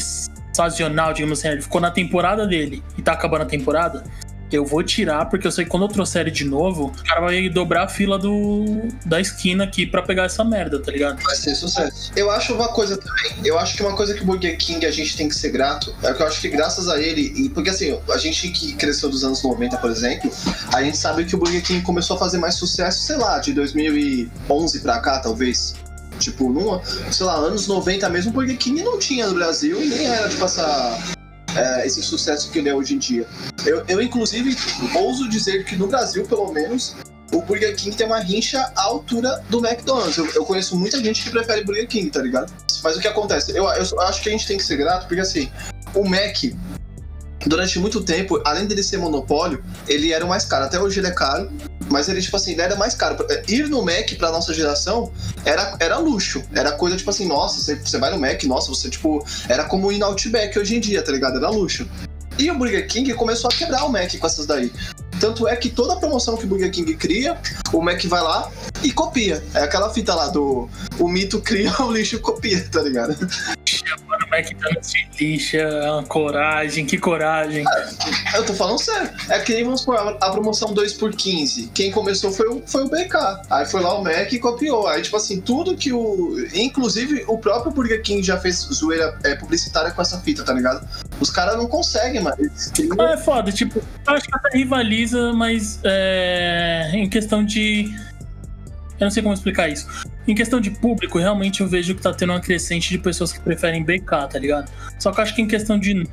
sazonal, digamos assim, ele ficou na temporada dele e tá acabando a temporada, eu vou tirar, porque eu sei que quando eu trouxer ele de novo, o cara vai dobrar a fila do, da esquina aqui pra pegar essa merda, tá ligado? Vai ser sucesso. Eu acho uma coisa também, eu acho que uma coisa que o Burger King a gente tem que ser grato, é que eu acho que graças a ele, e porque assim, a gente que cresceu dos anos 90, por exemplo, a gente sabe que o Burger King começou a fazer mais sucesso, sei lá, de 2011 pra cá, talvez. Tipo, numa, sei lá, anos 90 mesmo, Burger King não tinha no Brasil e nem era, tipo, essa, é, esse sucesso que ele é hoje em dia. Eu, eu, inclusive, ouso dizer que no Brasil, pelo menos, o Burger King tem uma rincha à altura do McDonald's. Eu, eu conheço muita gente que prefere Burger King, tá ligado? Mas o que acontece? Eu, eu acho que a gente tem que ser grato, porque assim, o Mac, durante muito tempo, além dele ser monopólio, ele era o mais caro. Até hoje ele é caro, mas ele, tipo assim, era mais caro. Ir no Mac pra nossa geração era, era luxo. Era coisa, tipo assim, nossa, você, você vai no Mac, nossa, você, tipo, era como ir no Outback hoje em dia, tá ligado? Era luxo. E o Burger King começou a quebrar o Mac com essas daí. Tanto é que toda promoção que o Burger King cria, o Mac vai lá e copia. É aquela fita lá do o mito cria, o lixo copia, tá ligado? Mano, o McDonald's se lixa, coragem, que coragem. Eu tô falando sério. É que nem vamos supor, a promoção 2 por 15. Quem começou foi o, foi o BK. Aí foi lá o Mac e copiou. Aí, tipo assim, tudo que o. Inclusive, o próprio Burger King já fez zoeira é, publicitária com essa fita, tá ligado? Os caras não conseguem. Eles criam- Ah, é foda, tipo, acho que até rivaliza, mas é, em questão de. Eu não sei como explicar isso. Em questão de público, realmente eu vejo que tá tendo uma crescente de pessoas que preferem BK, tá ligado? Só que eu acho que em questão de.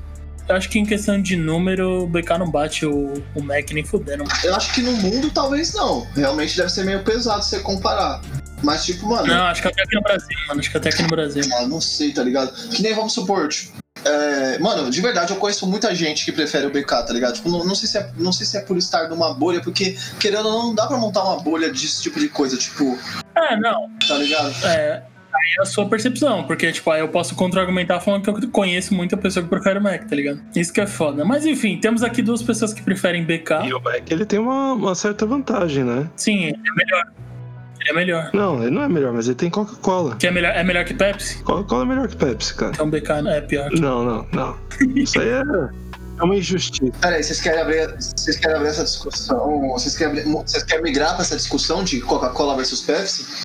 Eu acho que em questão de número, o BK não bate o, o Mac nem fudendo. Eu acho que no mundo talvez não. Realmente deve ser meio pesado você comparar. Mas, tipo, mano. Não, acho que até aqui no Brasil, mano. Acho que até aqui no Brasil. Ah, não sei, tá ligado? Que nem vamos supor, tipo, é, mano, de verdade, eu conheço muita gente que prefere o BK, tá ligado? Tipo, não, não sei se é, não sei se é por estar numa bolha, porque, querendo ou não, não dá pra montar uma bolha desse tipo de coisa, tipo, É, não. tá ligado? É. Aí é a sua percepção, porque, tipo, aí eu posso contra-argumentar falando que eu conheço muita pessoa que prefere Mac, tá ligado? Isso que é foda. Mas enfim, temos aqui duas pessoas que preferem BK. E o Mac ele tem uma, uma certa vantagem, né? Sim, ele é melhor. Ele é melhor. Não, ele não é melhor, mas ele tem Coca-Cola. Que é melhor, é melhor que Pepsi? Coca-Cola é melhor que Pepsi, cara. Então BK é pior. Não, não, não. Isso aí é, é uma injustiça. Pera aí, vocês querem abrir, vocês querem abrir essa discussão? Vocês querem, vocês querem migrar pra essa discussão de Coca-Cola versus Pepsi?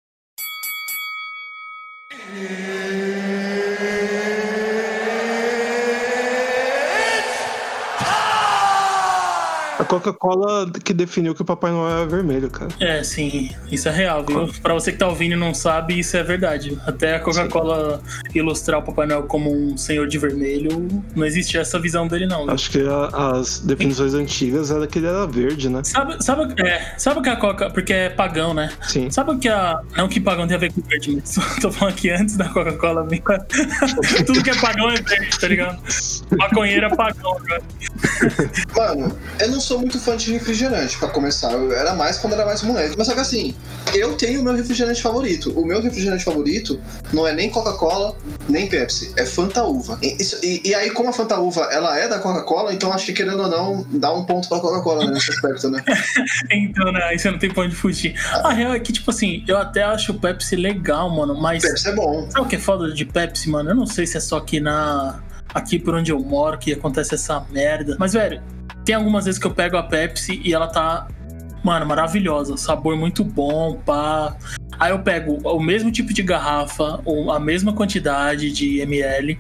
Coca-Cola que definiu que o Papai Noel é vermelho, cara. É, sim, isso é real, viu? Pra você que tá ouvindo e não sabe, isso é verdade. Até a Coca-Cola ilustrar o Papai Noel como um senhor de vermelho, não existe essa visão dele, não. viu? Acho que a- as definições antigas era que ele era verde, né? Sabe, sabe, é, sabe o que a Coca. Porque é pagão, né? Sim. Sabe o que a. Não que pagão tem a ver com verde, mas tô falando que antes da Coca-Cola vir. Tudo que é pagão é verde, tá ligado? Maconheiro é pagão, cara. Mano, eu não sou muito fã de refrigerante, pra começar. Eu era mais quando era mais moleque. Mas só que assim, eu tenho o meu refrigerante favorito. O meu refrigerante favorito não é nem Coca-Cola, nem Pepsi. É Fanta Uva. E, isso- e- e aí, como a Fanta Uva ela é da Coca-Cola, então acho que querendo ou não, dá um ponto pra Coca-Cola né, nesse aspecto, né? Então, né? Aí você não tem pra onde fugir. A real é que, tipo assim, eu até acho o Pepsi legal, mano, mas. Pepsi é bom. Sabe o que é foda de Pepsi, mano? Eu não sei se é só aqui na. Aqui por onde eu moro que acontece essa merda. Mas, velho, tem algumas vezes que eu pego a Pepsi e ela tá. Mano, maravilhosa. Sabor muito bom, pá. Aí eu pego o mesmo tipo de garrafa, ou a mesma quantidade de ml,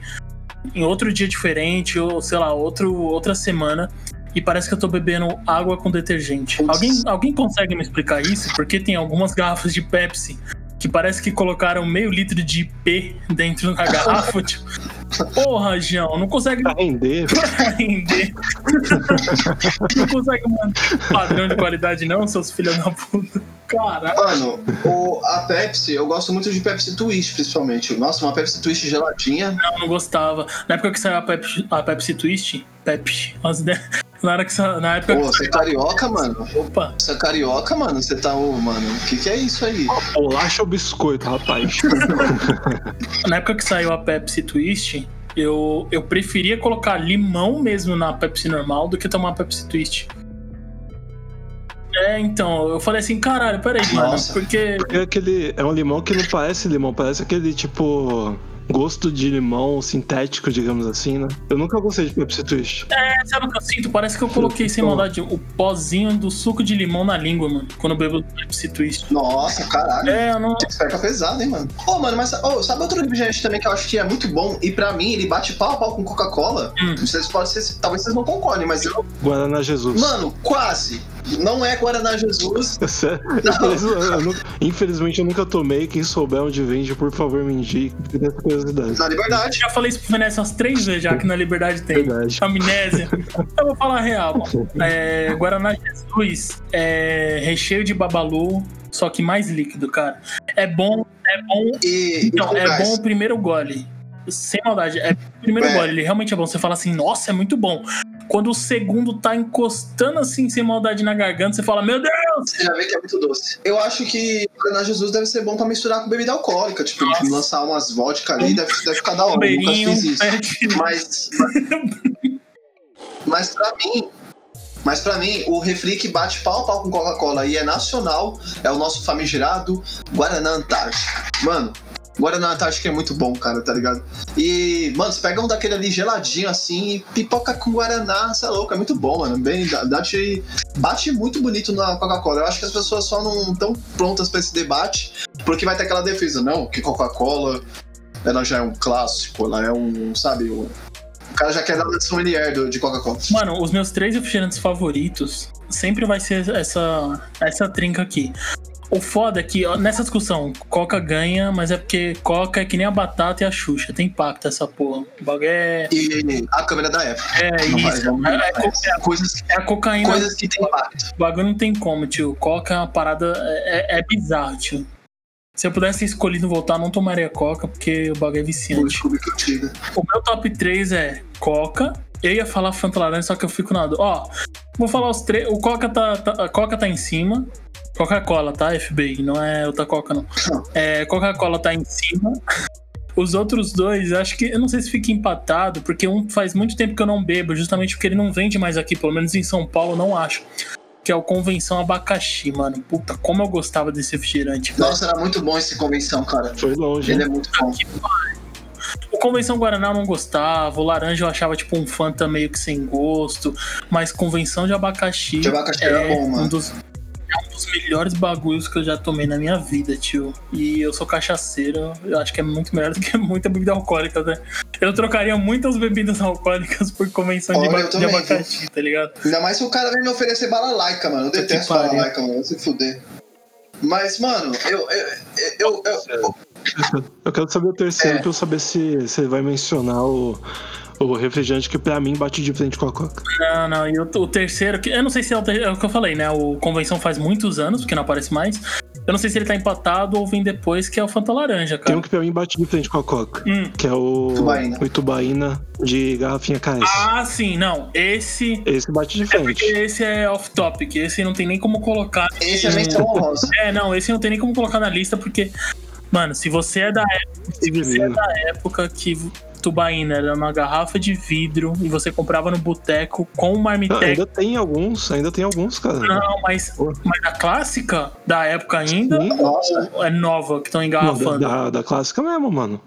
em outro dia diferente, ou sei lá, outro, outra semana. E parece que eu tô bebendo água com detergente. Alguém, alguém consegue me explicar isso? Porque tem algumas garrafas de Pepsi que parece que colocaram meio litro de IP dentro da garrafa. tipo, porra, João, não consegue Pra render, render. não consegue manter padrão de qualidade, não, seus filhos da puta. Caralho. Mano, o, a Pepsi, eu gosto muito de Pepsi Twist, principalmente. Nossa, uma Pepsi Twist geladinha. Não, não gostava. Na época que saiu a Pepsi, a Pepsi Twist, Pepsi, as ideias- na, hora que, sa- na época Pô, que você é carioca, mano? Opa, Você é carioca, mano? Você tá, ô, mano, o que que é isso aí? bolacha ou biscoito, rapaz? na época que saiu a Pepsi Twist, eu, eu preferia colocar limão mesmo na Pepsi normal do que tomar Pepsi Twist. É, então, eu falei assim, caralho, peraí, mano, Nossa. porque É aquele. É um limão que não parece limão, parece aquele tipo. Gosto de limão sintético, digamos assim, né? Eu nunca gostei de Pepsi Twist. É, sabe o que eu sinto? Parece que eu coloquei sem maldade o pozinho do suco de limão na língua, mano. Quando eu bebo Pepsi Twist. Nossa, caralho. É, eu não. Fica pesado, hein, mano? Ô, mano, mas ô, sabe outro refrigerante também que eu acho que é muito bom? E pra mim, ele bate pau a pau com Coca-Cola. Hum. Vocês podem ser. Talvez vocês não concordem, mas eu. Guaraná Jesus. Mano, quase. Não é Guaraná Jesus. Sério? Eu- eu nunca- infelizmente eu nunca tomei. Quem souber onde vende, por favor, me indique. tenho curiosidade. Na liberdade. Já falei isso pro Vanessa umas três vezes já que na Liberdade tem. Verdade. Amnésia. Eu vou falar a real. É, Guaraná Jesus é recheio de babalu, só que mais líquido, cara. É bom, é bom. E. Então, e é gás. bom o primeiro gole. Sem maldade, é o primeiro É. gole, ele realmente é bom. Você fala assim, nossa, é muito bom. Quando o segundo tá encostando assim, sem maldade na garganta, você fala, meu Deus! Você já vê que é muito doce. Eu acho que Guaraná Jesus deve ser bom pra misturar com bebida alcoólica. Tipo, Nossa. lançar umas vodka ali, deve, deve ficar da hora. Eu nunca fiz isso. pet. Mas. Mas pra mim. Mas pra mim, o refri que bate pau a pau com Coca-Cola e é nacional é o nosso famigerado Guaraná Antártica. Mano, Guaraná Antártica é muito bom, cara, tá ligado? E, mano, você pega um daquele ali geladinho assim e pipoca com Guaraná, você é louco, é muito bom, mano. Bem, dá- bate, muito bonito na Coca-Cola. Eu acho que as pessoas só não estão prontas pra esse debate, porque vai ter aquela defesa, não, que Coca-Cola ela já é um clássico, ela é um, sabe, um, o cara já quer dar uma sommelier de Coca-Cola. Mano, os meus três refrigerantes favoritos sempre vai ser essa, essa trinca aqui. O foda é que ó, nessa discussão, Coca ganha, mas é porque Coca é que nem a batata e a Xuxa. Tem impacto essa porra. O bagulho é. E a câmera da época. É Não isso. não vai. É, é, é, Coisas, é a cocaína. coisas que tem impacto. O bagulho não tem como, tio. Coca é uma parada. É, é- é bizarro, tio. Se eu pudesse ter escolhido voltar, não tomaria Coca, porque o bagulho é viciante. O meu top 3 é Coca. Eu ia falar Fanta Laranja, só que eu fico na dúvida. Ó, vou falar os três. O Coca tá, tá- a Coca tá em cima. Coca-Cola, tá? FBI, não é outra Coca, não. É, Coca-Cola tá em cima. Os outros dois, acho que. Eu não sei se fica empatado, porque um faz muito tempo que eu não bebo, justamente porque ele não vende mais aqui, pelo menos em São Paulo, não acho. Que é o Convenção Abacaxi, mano. Puta, como eu gostava desse refrigerante. velho. Nossa, era muito bom esse convenção, cara. Foi longe. Ele hein? é muito bom. O Convenção Guaraná eu não gostava, o laranja eu achava tipo um Fanta meio que sem gosto, mas Convenção de Abacaxi, De abacaxi é era bom, mano. um dos. É um dos melhores bagulhos que eu já tomei na minha vida, tio. E eu sou cachaceiro, eu acho que é muito melhor do que muita bebida alcoólica, né? Eu trocaria muitas bebidas alcoólicas por convenção de, Olha, eu ba- de também, abacaxi, tá ligado? Ainda mais se o cara vem me oferecer balalaica, mano. Eu detesto balalaica, mano. Vai se fuder. Mas, mano, eu. eu, eu, eu- eu- quero saber o terceiro É. pra eu saber se, ele vai mencionar o, o refrigerante que pra mim bate de frente com a Coca. Não, não, e o, o terceiro, que eu não sei se é o, é o que eu falei, né? O Convenção faz muitos anos, porque não aparece mais. Eu não sei se ele tá empatado ou vem depois, que é o Fanta Laranja, Tem cara. um que pra mim bate de frente com a Coca, Hum. que é o Itubaína. o Itubaína de garrafinha KS. Ah, sim, não. Esse. Esse bate de É frente. esse é off-topic, esse não tem nem como colocar. esse é menção honrosa. É, não, esse não tem nem como colocar na lista, porque, mano, se você é da época, se você é da época que Tubaína era uma garrafa de vidro e você comprava no boteco com o Ah, marmitex. ainda tem alguns, ainda tem alguns, cara. Não, mas, mas a clássica da época ainda Sim. Nossa. é nova que estão Não, da, engarrafando? da, da clássica mesmo, mano.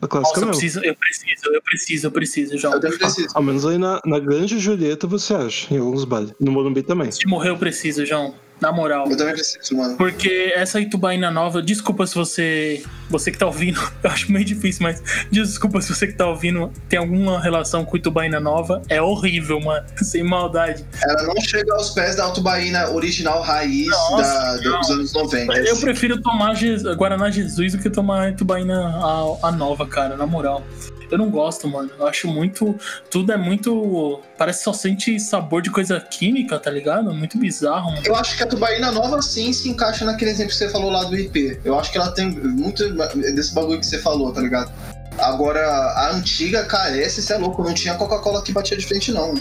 Da clássica Nossa, eu preciso, eu preciso, eu preciso, eu preciso, João. Eu preciso. Ao menos aí na, na Grande Julieta você acha, em alguns bares. No Morumbi também. Se morrer, eu preciso, João. Na moral. Eu também preciso, mano. Porque essa Itubaína nova, desculpa se você. Você que tá ouvindo, eu acho meio difícil, mas desculpa se você que tá ouvindo tem alguma relação com Itubaína nova. É horrível, mano. Sem maldade. Ela não chega aos pés da Altubaína original raiz Nossa, da- dos anos 90. Eu prefiro tomar Je- Guaraná Jesus do que tomar Itubaína a, a nova, cara, na moral. Eu não gosto, mano. Eu acho muito. Tudo é muito. Parece que só sente sabor de coisa química, tá ligado? Muito bizarro, mano. Eu acho que a tubaína nova sim se encaixa naquele exemplo que você falou lá do IP. Eu acho que ela tem muito desse bagulho que você falou, tá ligado? Agora, a antiga KS, você é louco, não tinha Coca-Cola que batia de frente, não.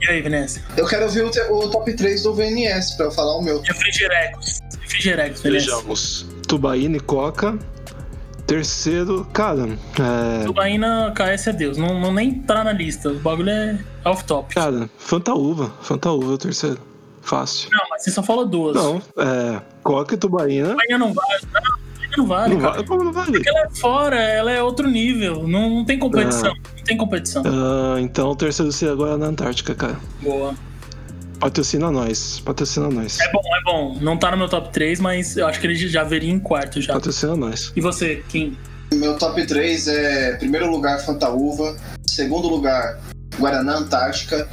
E aí, Vanessa? Eu quero ouvir o, te- o top 3 do VNS pra eu falar o meu. Refrigerecos. Refrigerecos, Vanessa. Vejamos. Tubaína e Coca. Terceiro, cara, é. Tubaína KS é Deus. Não, não nem tá na lista. O bagulho é off-top. Cara, Fanta Uva. Fanta Uva é o terceiro. Fácil. Não, mas você só fala duas. Não, é. Coca e Tubaína. Tubaína não vale. Não, Tubaína não vale, Não cara. vale, como não vale? Porque ela é fora, ela é outro nível. Não, não tem competição. Não tem competição. Ah, então o terceiro seria agora na Antártica, cara. Boa. Patrocina nós. Patrocina nós. É bom, é bom. Não tá no meu top 3, mas eu acho que ele já veria em quarto já. Patrocina nós. E você, Kim? Meu top 3 é primeiro lugar Fanta Uva, segundo lugar Guaraná Antártica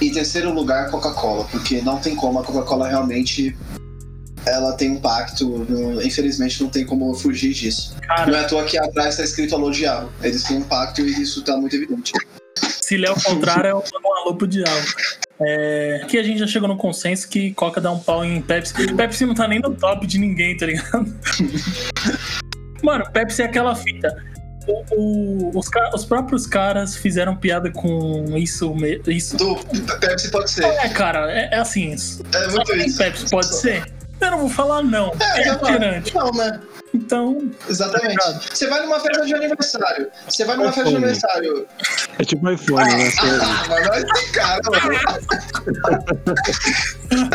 e terceiro lugar Coca-Cola, porque não tem como a Coca-Cola realmente ela tem um pacto, não- infelizmente não tem como fugir disso. Não Cara, é à toa que atrás tá escrito alô diabo. Eles têm um pacto e isso tá muito evidente. se ler ao contrário, é um alô pro diabo. É, aqui a gente já chegou no consenso que Coca dá um pau em Pepsi. Pepsi não tá nem no top de ninguém, tá ligado? Mano, Pepsi é aquela fita. O- o- os, os próprios caras fizeram piada com isso. isso. Do Pepsi pode ser. É, cara, é, é assim. É Só muito isso. Pepsi, pode ser? Eu não vou falar não. É, É. Não, né? Então, Exatamente. Tá? Você vai numa festa de aniversário. Você vai numa festa de aniversário. É tipo iPhone, né? Ah, mas esse cara, mano.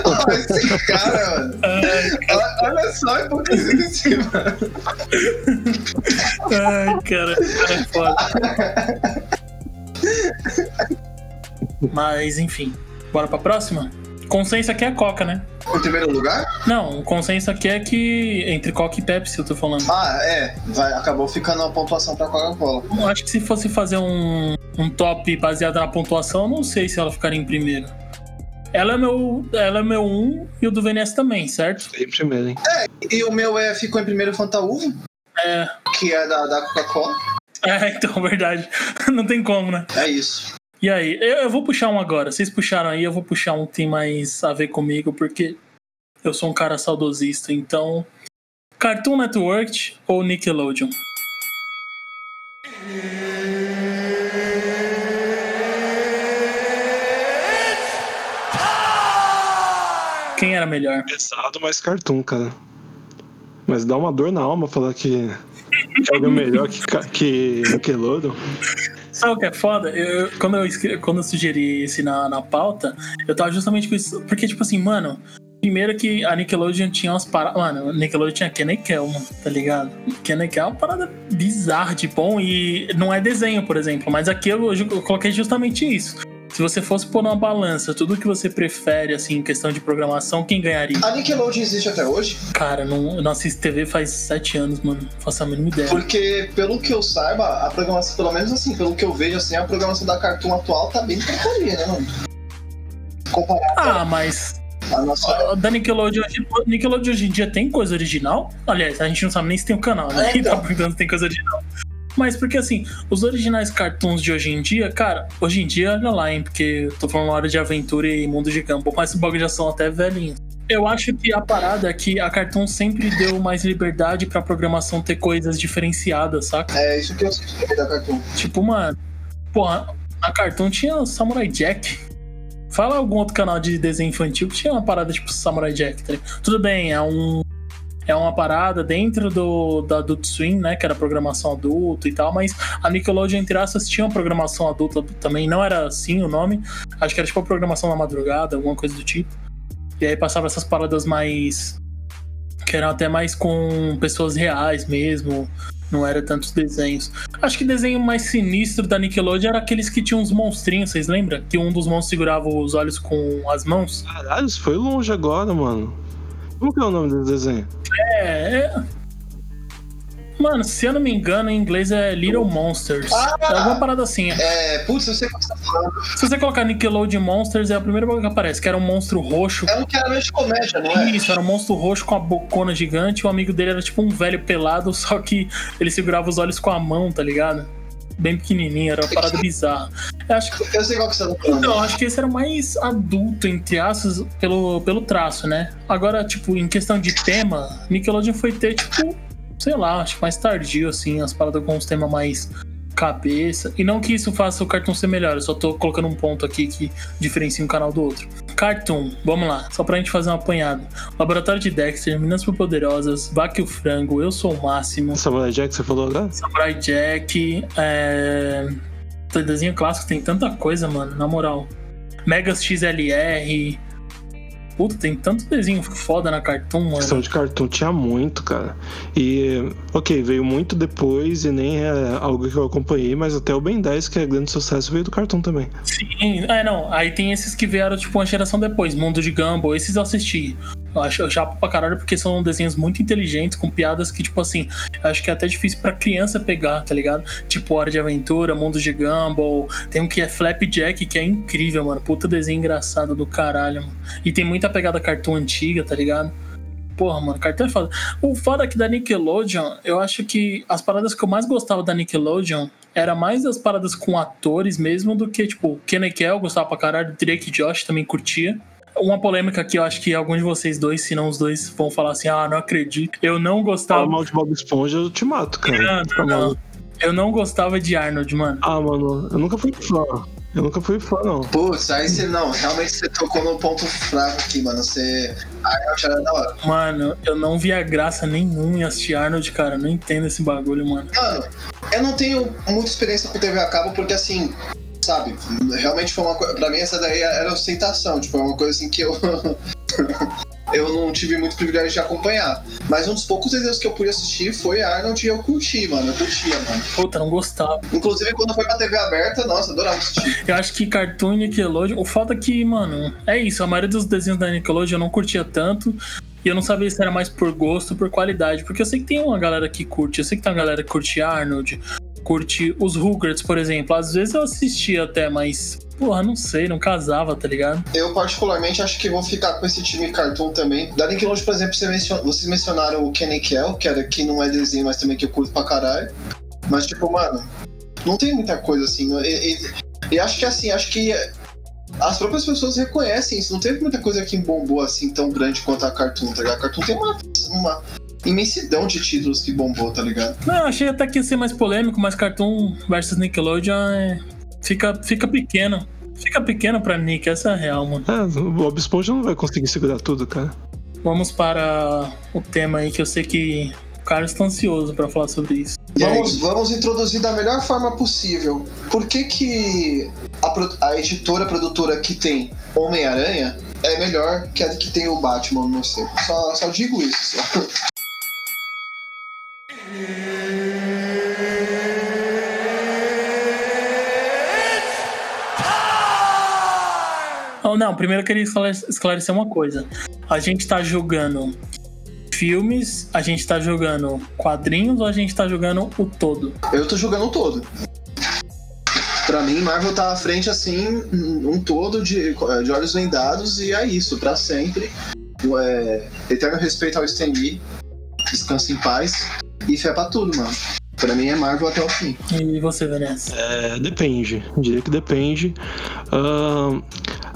Olha esse cara, mano. Olha, olha só a hipocrisia desse mano. ai, cara, cara é foda. Mas, enfim. Bora pra próxima? Consenso aqui é Coca, né? Em primeiro lugar? Não, o consenso aqui é que entre Coca e Pepsi, eu tô falando. Ah, é. Vai, acabou ficando uma pontuação pra Coca-Cola. Eu acho que se fosse fazer um, um top baseado na pontuação, eu não sei se ela ficaria em primeiro. Ela é meu, ela é meu 1 e o do VNS também, certo? Em primeiro, hein? E o meu é, ficou em primeiro Fanta Uva, É, que é da, da Coca-Cola. é então, verdade. Não tem como, né? É isso. E aí, eu, eu vou puxar um agora. Vocês puxaram aí, eu vou puxar um que tem mais a ver comigo, porque eu sou um cara saudosista. Então, Cartoon Network ou Nickelodeon? Quem era melhor? Pesado, mas cartoon, cara. Mas dá uma dor na alma falar que, que algo é melhor que, que Nickelodeon. Sabe o que é foda? Eu- quando, eu quando eu sugeri esse na, na pauta, eu tava justamente com isso. Porque, tipo assim, mano, primeiro que a Nickelodeon tinha umas paradas. Mano, a Nickelodeon tinha Kenny Kel, mano, tá ligado? Kenny Kel é uma parada bizarra de bom e não é desenho, por exemplo. Mas aqui eu, eu coloquei justamente isso. Se você fosse pôr numa balança tudo que você prefere, assim, em questão de programação, quem ganharia? A Nickelodeon existe até hoje? Cara, não, eu não assisto TV faz sete anos, mano. Não faço a mínima ideia. Porque, pelo que eu saiba, a programação, pelo menos assim, pelo que eu vejo, assim, a programação da Cartoon atual tá bem porcaria, né, mano? Comparado Ah, mas à nossa. a da Nickelodeon, Nickelodeon hoje em dia tem coisa original? Aliás, a gente não sabe nem se tem o canal, né? É, então. Tá perguntando se tem coisa original. Mas porque assim, os originais cartoons de hoje em dia, cara, hoje em dia, olha lá, hein? Porque tô falando hora de aventura e mundo de campo, mas os bagulho já são até velhinhos. Eu acho que a parada é que a Cartoon sempre deu mais liberdade pra programação ter coisas diferenciadas, saca? É isso que eu também da Cartoon. Tipo, mano, porra, a Cartoon tinha o Samurai Jack. Fala algum outro canal de desenho infantil que tinha uma parada tipo Samurai Jack, tá? Tudo bem, é um. É uma parada dentro do da Adult Swim, né? Que era programação adulta e tal, mas a Nickelodeon, entre aspas, tinha uma programação adulta também. Não era assim o nome. Acho que era tipo programação da madrugada, alguma coisa do tipo. E aí passava essas paradas mais. que eram até mais com pessoas reais mesmo. Não era tantos desenhos. Acho que o desenho mais sinistro da Nickelodeon era aqueles que tinham uns monstrinhos, vocês lembram? Que um dos monstros segurava os olhos com as mãos. Caralho, isso foi longe agora, mano. Como que é o nome desse desenho? É, é. Mano, se eu não me engano, em inglês é Little Monsters. Ah! É alguma parada assim. É, putz, eu sei o que você tá falando. Se você colocar Nickelodeon Monsters, é a primeira coisa que aparece, que era um monstro roxo. É um que era meio de comédia, não é? Isso, era um monstro roxo com a bocona gigante. O amigo dele era tipo um velho pelado, só que ele segurava os olhos com a mão, tá ligado? Bem pequenininho, era uma parada bizarra. Eu acho que Eu sei qual que você tá falando. Então, acho que esse era o mais adulto, entre aspas, pelo, pelo traço, né? Agora, tipo, em questão de tema, Nickelodeon foi ter, tipo, sei lá, acho que mais tardio, assim, as paradas com os temas mais cabeça. E não que isso faça o Cartoon ser melhor, eu só tô colocando um ponto aqui que diferencia um canal do outro. Cartoon, vamos lá, só pra gente fazer um apanhado. Laboratório de Dexter, Minas Poderosas, Vaca e o Frango, Eu Sou o Máximo, Samurai Jack, você falou agora? Samurai Jack, é. Desenho clássico tem tanta coisa, mano, na moral. Megas XLR. Puta, tem tanto desenho foda na Cartoon, mano. questão de cartoon tinha muito, cara. E, ok, veio muito depois e nem é algo que eu acompanhei, mas até o Ben 10, que é grande sucesso, veio do cartoon também. Sim, é, não. Aí tem esses que vieram, tipo, uma geração depois. Mundo de Gumball, esses eu assisti. Eu acho chapo pra caralho porque são desenhos muito inteligentes, com piadas que, tipo assim, acho que é até difícil pra criança pegar, tá ligado? Tipo, Hora de Aventura, Mundo de Gumball. Tem um que é Flapjack, que é incrível, mano. Puta desenho engraçado do caralho, mano. E tem muita pegada cartoon antiga, tá ligado? Porra, mano, cartão é foda. O foda aqui da Nickelodeon, eu acho que as paradas que eu mais gostava da Nickelodeon era mais as paradas com atores mesmo do que, tipo, Kenny Kell gostava pra caralho, Drake Josh também curtia. Uma polêmica que eu acho que alguns de vocês dois, se não os dois, vão falar assim: ah, não acredito. Eu não Fala gostava. mal de Bob Esponja, eu te mato, cara. Não, Tá não. maluco. Eu não gostava de Arnold, mano. Ah, mano, eu nunca fui fã. Eu nunca fui fã, não. Putz, aí você não, realmente você tocou no ponto fraco aqui, mano. Você. Arnold era da hora. Mano, eu não via graça nenhuma em assistir Arnold, cara. Eu não entendo esse bagulho, mano. Mano, eu não tenho muita experiência com TV a cabo porque assim. Sabe, realmente foi uma coisa. Pra mim, essa daí era ostentação. Tipo, é uma coisa assim que eu. eu não tive muito privilégio de acompanhar. Mas um dos poucos desenhos que eu pude assistir foi Arnold e eu curti, mano. Eu curtia, mano. Puta, não gostava. Inclusive, quando foi pra TV aberta, nossa, adorava assistir. Eu acho que Cartoon e Nickelodeon. O foda é que, mano, é isso. A maioria dos desenhos da Nickelodeon eu não curtia tanto. E eu não sabia se era mais por gosto ou por qualidade. Porque eu sei que tem uma galera que curte. Eu sei que tem uma galera que curte Arnold, curte os Rugrats, por exemplo. Às vezes eu assistia até, mas. Porra, não sei, não casava, tá ligado? Eu, particularmente, acho que vou ficar com esse time Cartoon também. Da Nickelodeon, por exemplo, você mencion- vocês mencionaram o Kenny Kell, que era que não é desenho, mas também que eu curto pra caralho. Mas, tipo, mano, não tem muita coisa assim. E, e- e acho que, assim, acho que as próprias pessoas reconhecem isso. Não teve muita coisa que bombou assim tão grande quanto a Cartoon, tá ligado? A Cartoon tem uma, uma imensidão de títulos que bombou, tá ligado? Não, eu achei até que ia ser mais polêmico, mas Cartoon versus Nickelodeon é... fica, fica pequeno. Fica pequeno pra Nick, essa é a real, mano. É, o Bob Esponja não vai conseguir segurar tudo, cara. Vamos para o tema aí que eu sei que o cara está ansioso pra falar sobre isso. Vamos, vamos introduzir da melhor forma possível. Por que, que a, a editora produtora que tem Homem-Aranha é melhor que a que tem o Batman no seu? Só, só digo isso. Só. Oh, não, primeiro eu queria esclarecer uma coisa. A gente tá jogando filmes, a gente tá jogando quadrinhos ou a gente tá jogando o todo? Eu tô jogando o todo. Pra mim, Marvel tá à frente, assim, um todo de, de olhos vendados e é isso, pra sempre. É, eterno respeito ao Stan Lee, descanse em paz e fé pra tudo, mano. Pra mim é Marvel até o fim. E você, Vanessa? É, depende. Diria que depende. Uh,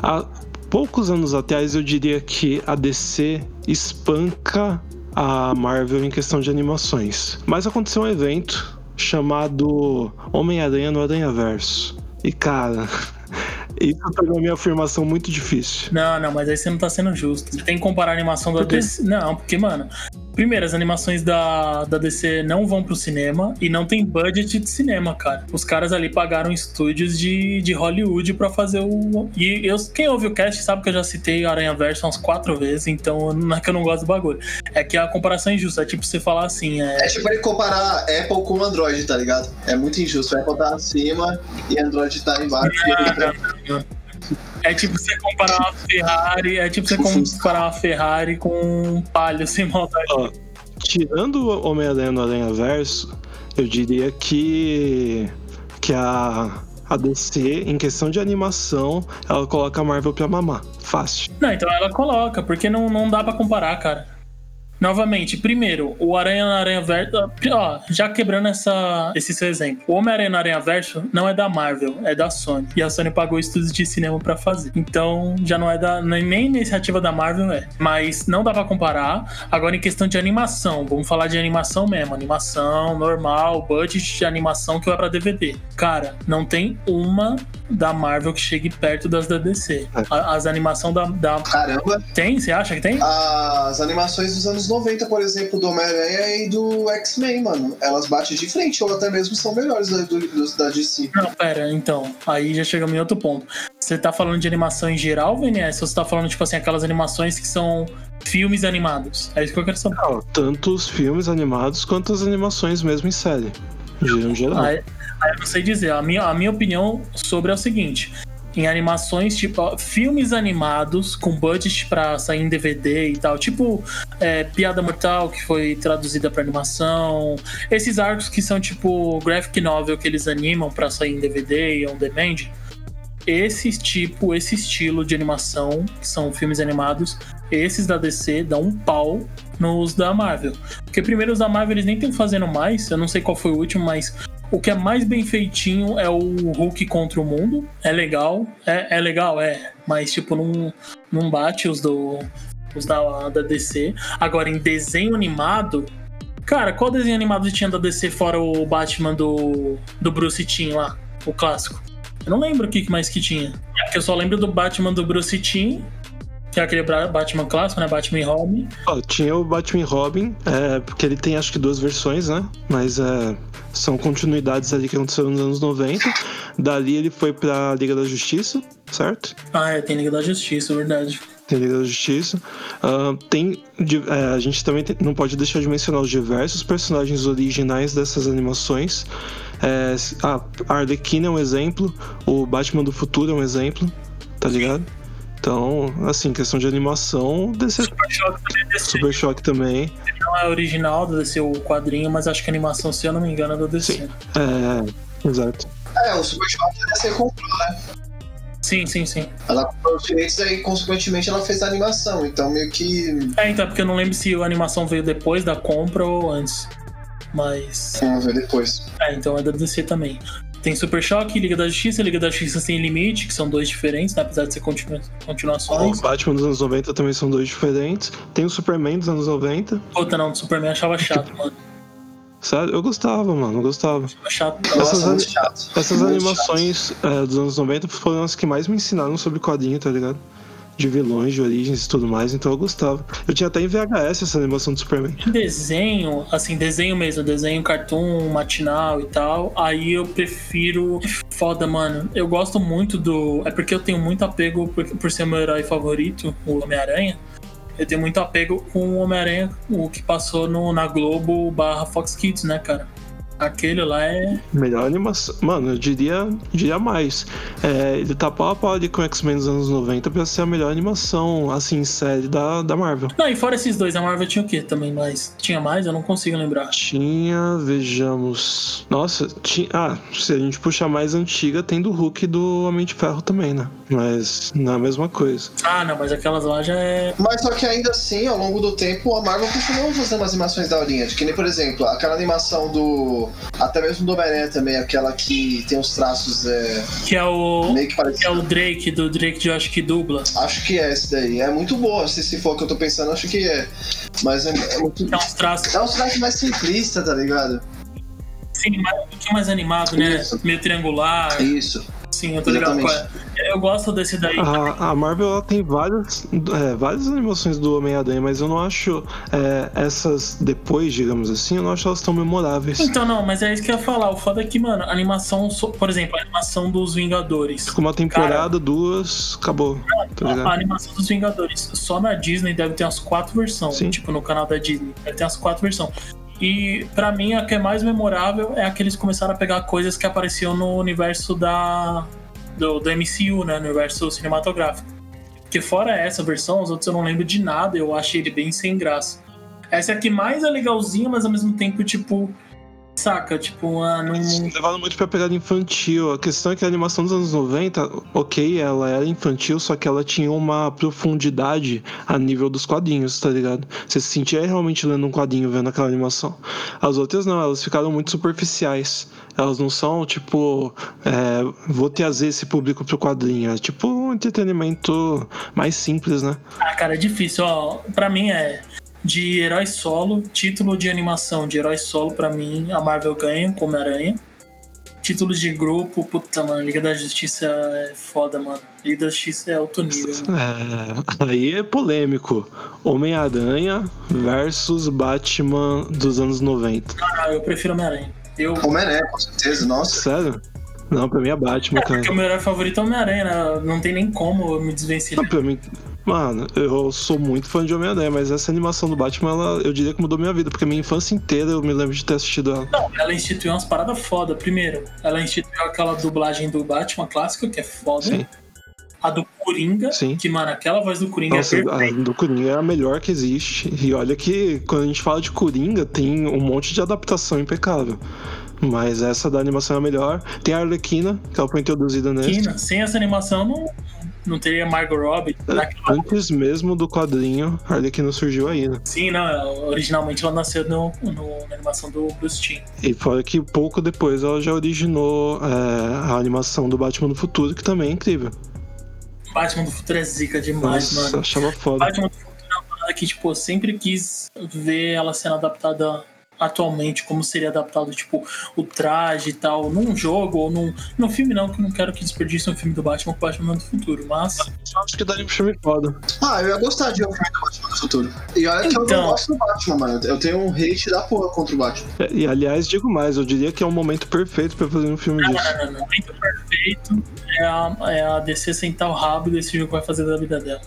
há poucos anos atrás eu diria que a DC espanca a Marvel em questão de animações. Mas aconteceu um evento chamado Homem-Aranha no Aranha-Verso. E cara, isso tornou minha afirmação muito difícil. Não, não, mas aí você não tá sendo justo. Tem que comparar a animação da DC. Não, porque, mano, Primeiro, as animações da, da DC não vão pro cinema e não tem budget de cinema, cara. Os caras ali pagaram estúdios de, de Hollywood para fazer o. E eu, quem ouve o cast sabe que eu já citei Aranha Verso umas quatro vezes, então não é que eu não gosto do bagulho. É que a comparação é injusta. É tipo você falar assim. É, é tipo ele comparar Apple com Android, tá ligado? É muito injusto. A Apple tá acima e Android tá embaixo. É tipo você comparar uma Ferrari, é tipo você comparar uma Ferrari com um palio sem maldade. Ó, tirando o Homem-Aranha no Aranha Verso, eu diria que que a a DC, em questão de animação, ela coloca a Marvel pra mamar. Fácil. Não, então ela coloca, porque não, não dá para comparar, cara. Novamente, primeiro, o Aranha na Aranha Verso. Ó, já quebrando essa, esse seu exemplo. O Homem-Aranha na Aranha Verso não é da Marvel, é da Sony. E a Sony pagou estudos de cinema para fazer. Então, já não é da. Nem iniciativa da Marvel é. Mas não dá para comparar. Agora, em questão de animação, vamos falar de animação mesmo. Animação normal, budget de animação que vai para DVD. Cara, não tem uma da Marvel que chegue perto das da DC. É. As animações da, da. Caramba! Tem? Você acha que tem? As animações dos anos anos 90, por exemplo, do Homem-Aranha e do X-Men, mano. Elas batem de frente, ou até mesmo são melhores da, do, da DC. Não, pera, então. Aí já chegamos em outro ponto. Você tá falando de animação em geral, VNS? Ou você tá falando, tipo assim, aquelas animações que são filmes animados? É isso que eu quero saber. Não, tanto os filmes animados quanto as animações mesmo em série. Em geral. Aí, aí eu não sei dizer. A minha, a minha opinião sobre é o seguinte em animações, tipo, filmes animados com budget pra sair em DVD e tal, tipo é, Piada Mortal, que foi traduzida pra animação, esses arcos que são tipo graphic novel que eles animam pra sair em DVD e on demand. Esse tipo, esse estilo de animação, que são filmes animados, esses da DC dão um pau nos da Marvel. Porque primeiro os da Marvel eles nem estão fazendo mais, eu não sei qual foi o último, mas o que é mais bem feitinho é o Hulk contra o mundo. É legal, é, é legal, é. Mas, tipo, não, não bate os do. Os da, da DC. Agora, em desenho animado. Cara, qual desenho animado tinha da DC fora o Batman do, do Bruce Timm lá? O clássico. Eu não lembro o que mais que tinha. É porque eu só lembro do Batman do Bruce Timm é aquele Batman clássico, né? Batman e Robin. Oh, tinha o Batman e Robin, é, porque ele tem acho que duas versões, né? Mas é, são continuidades ali que aconteceram nos anos 90. Dali ele foi pra Liga da Justiça, certo? Ah, é, tem Liga da Justiça, é verdade. Tem Liga da Justiça. Uh, tem, é, a gente também tem, não pode deixar de mencionar os diversos personagens originais dessas animações. É, a Arlequina é um exemplo, o Batman do Futuro é um exemplo, tá ligado? Então, assim, questão de animação, DC... Super Choque também DC. Super Choque também. Não é original do DC o quadrinho, mas acho que a animação, se eu não me engano, é do DC. Sim. É, exato. É, o Super Choque a DC comprou, né? Sim, sim, sim. Ela comprou os direitos e, consequentemente, ela fez a animação. Então, meio que. É, então, porque eu não lembro se a animação veio depois da compra ou antes. Mas. Sim, veio depois. É, então é da DC também. Tem Super Choque, Liga da Justiça, Liga da Justiça Sem Limite, que são dois diferentes, né? apesar de ser continua continuações. O Batman dos anos 90 também são dois diferentes. Tem o Superman dos anos 90. Puta, não, do Superman eu achava chato, mano. Sério, eu gostava, mano, eu gostava. Chato. Essas, Nossa, chato. essas animações é, dos anos 90 foram as que mais me ensinaram sobre quadrinho, tá ligado? De vilões, de origens e tudo mais, então eu gostava. Eu tinha até em VHS essa animação do Superman. Desenho, assim, desenho mesmo, desenho cartoon, matinal e tal, aí eu prefiro. Foda, mano. Eu gosto muito do. É porque eu tenho muito apego por, por ser meu herói favorito, o Homem-Aranha. Eu tenho muito apego com o Homem-Aranha, o que passou no, na Globo barra Fox Kids, né, cara? Aquele lá é. Melhor animação. Mano, eu diria, diria mais. É, ele tá pau a pau ali com X-Men dos anos 90 pra ser a melhor animação, assim, série da, da Marvel. Não, e fora esses dois, a Marvel tinha o quê também mais? Tinha mais? Eu não consigo lembrar. Tinha, vejamos. Nossa, tinha. Ah, se a gente puxar mais antiga, tem do Hulk e do Homem de Ferro também, né? Mas não é a mesma coisa. Ah, não, mas aquelas lá já é. Mas só que ainda assim, ao longo do tempo, a Marvel continuou fazendo umas animações da horinha. Que nem, por exemplo, aquela animação do. Até mesmo do Homem-Aranha também, aquela que tem os traços é, Que é o. meio que Que é o Drake, do Drake de acho que dubla. Acho que é esse daí. É muito boa. Se, se for o que eu tô pensando, acho que é. Mas é, é muito. É uns traços, É um traço mais simplista, tá ligado? sim, mais, um pouquinho mais animado, né? Isso. Meio triangular. Isso. Sim, eu tô ligado qual é. Eu gosto desse daí. A, a Marvel ela tem várias, é, várias animações do Homem-Aranha, mas eu não acho é, essas depois, digamos assim, eu não acho elas tão memoráveis. Então, não, mas é isso que eu ia falar. O foda é que, mano, a animação, por exemplo, a animação dos Vingadores. Ficou uma temporada, duas, acabou. Tá A ligado? animação dos Vingadores. Só na Disney deve ter umas quatro versões. Sim. Tipo, no canal da Disney. Deve ter umas quatro versões. E pra mim, a que é mais memorável é a que eles começaram a pegar coisas que apareciam no universo da. Do, do MCU, né? No universo cinematográfico. Porque fora essa versão, os outros eu não lembro de nada, eu achei ele bem sem graça. Essa é a que mais é legalzinha, mas ao mesmo tempo, tipo. Saca? Tipo, ah, não. Levaram muito pra pegada infantil. A questão é que a animação dos anos 90, ok, ela era infantil, só que ela tinha uma profundidade a nível dos quadrinhos, tá ligado? Você se sentia realmente lendo um quadrinho vendo aquela animação. As outras não, elas ficaram muito superficiais. Elas não são, tipo, é, vou trazer esse público pro quadrinho. É tipo um entretenimento mais simples, né? Ah, cara, é difícil, ó. Pra mim é de herói solo, título de animação de herói solo, pra mim, a Marvel ganha com Homem-Aranha. Títulos de grupo, puta, mano, Liga da Justiça é foda, mano. Liga da Justiça é alto nível. mano. É, aí é polêmico. Homem-Aranha versus Batman dos anos 90. Ah, eu prefiro Homem-Aranha. Eu. Homem-Aranha, com certeza. Nossa. Sério? Não, pra mim é Batman, cara. Porque o meu herói favorito é Homem-Aranha, né? Não tem nem como eu me desvencilhar. Não, pra mim. Mano, eu sou muito fã de Homem-Aranha, mas essa animação do Batman, ela, eu diria que mudou minha vida, porque minha infância inteira eu me lembro de ter assistido ela. Não, ela instituiu umas paradas foda. Primeiro, ela instituiu aquela dublagem do Batman clássica, que é foda. Sim. A do Coringa, Sim. que, mano, aquela voz do Coringa Nossa, é a perfeita. do Coringa é a melhor que existe. E olha que quando a gente fala de Coringa, tem um monte de adaptação impecável. Mas essa da animação é a melhor. Tem a Arlequina, que ela foi introduzida nessa. Sem essa animação não, não teria Margot Robbie. Naquela- Antes mesmo do quadrinho, a Arlequina surgiu aí, né? Sim, não, originalmente ela nasceu no, no- na animação do Bruce Timm. E fora que pouco depois ela já originou é, a animação do Batman do Futuro, que também é incrível. Batman do Futuro é zica demais, Nossa, mano. achava foda. Batman do Futuro é uma parada que, tipo, eu sempre quis ver ela sendo adaptada atualmente, como seria adaptado, tipo, o traje e tal, num jogo ou num, num filme não, que eu não quero que desperdice um filme do Batman com o Batman do Futuro, mas... Eu acho que daria um filme foda. Ah, eu ia gostar de ver o filme do Batman do futuro. E olha que eu Então. não gosto do Batman, mano. Eu tenho um hate da porra contra o Batman. E aliás, digo mais, eu diria que é um momento perfeito pra fazer um filme Não, disso. não, não, não. O momento perfeito é a, é a DC sentar o rabo e decidir o que vai fazer da vida dela.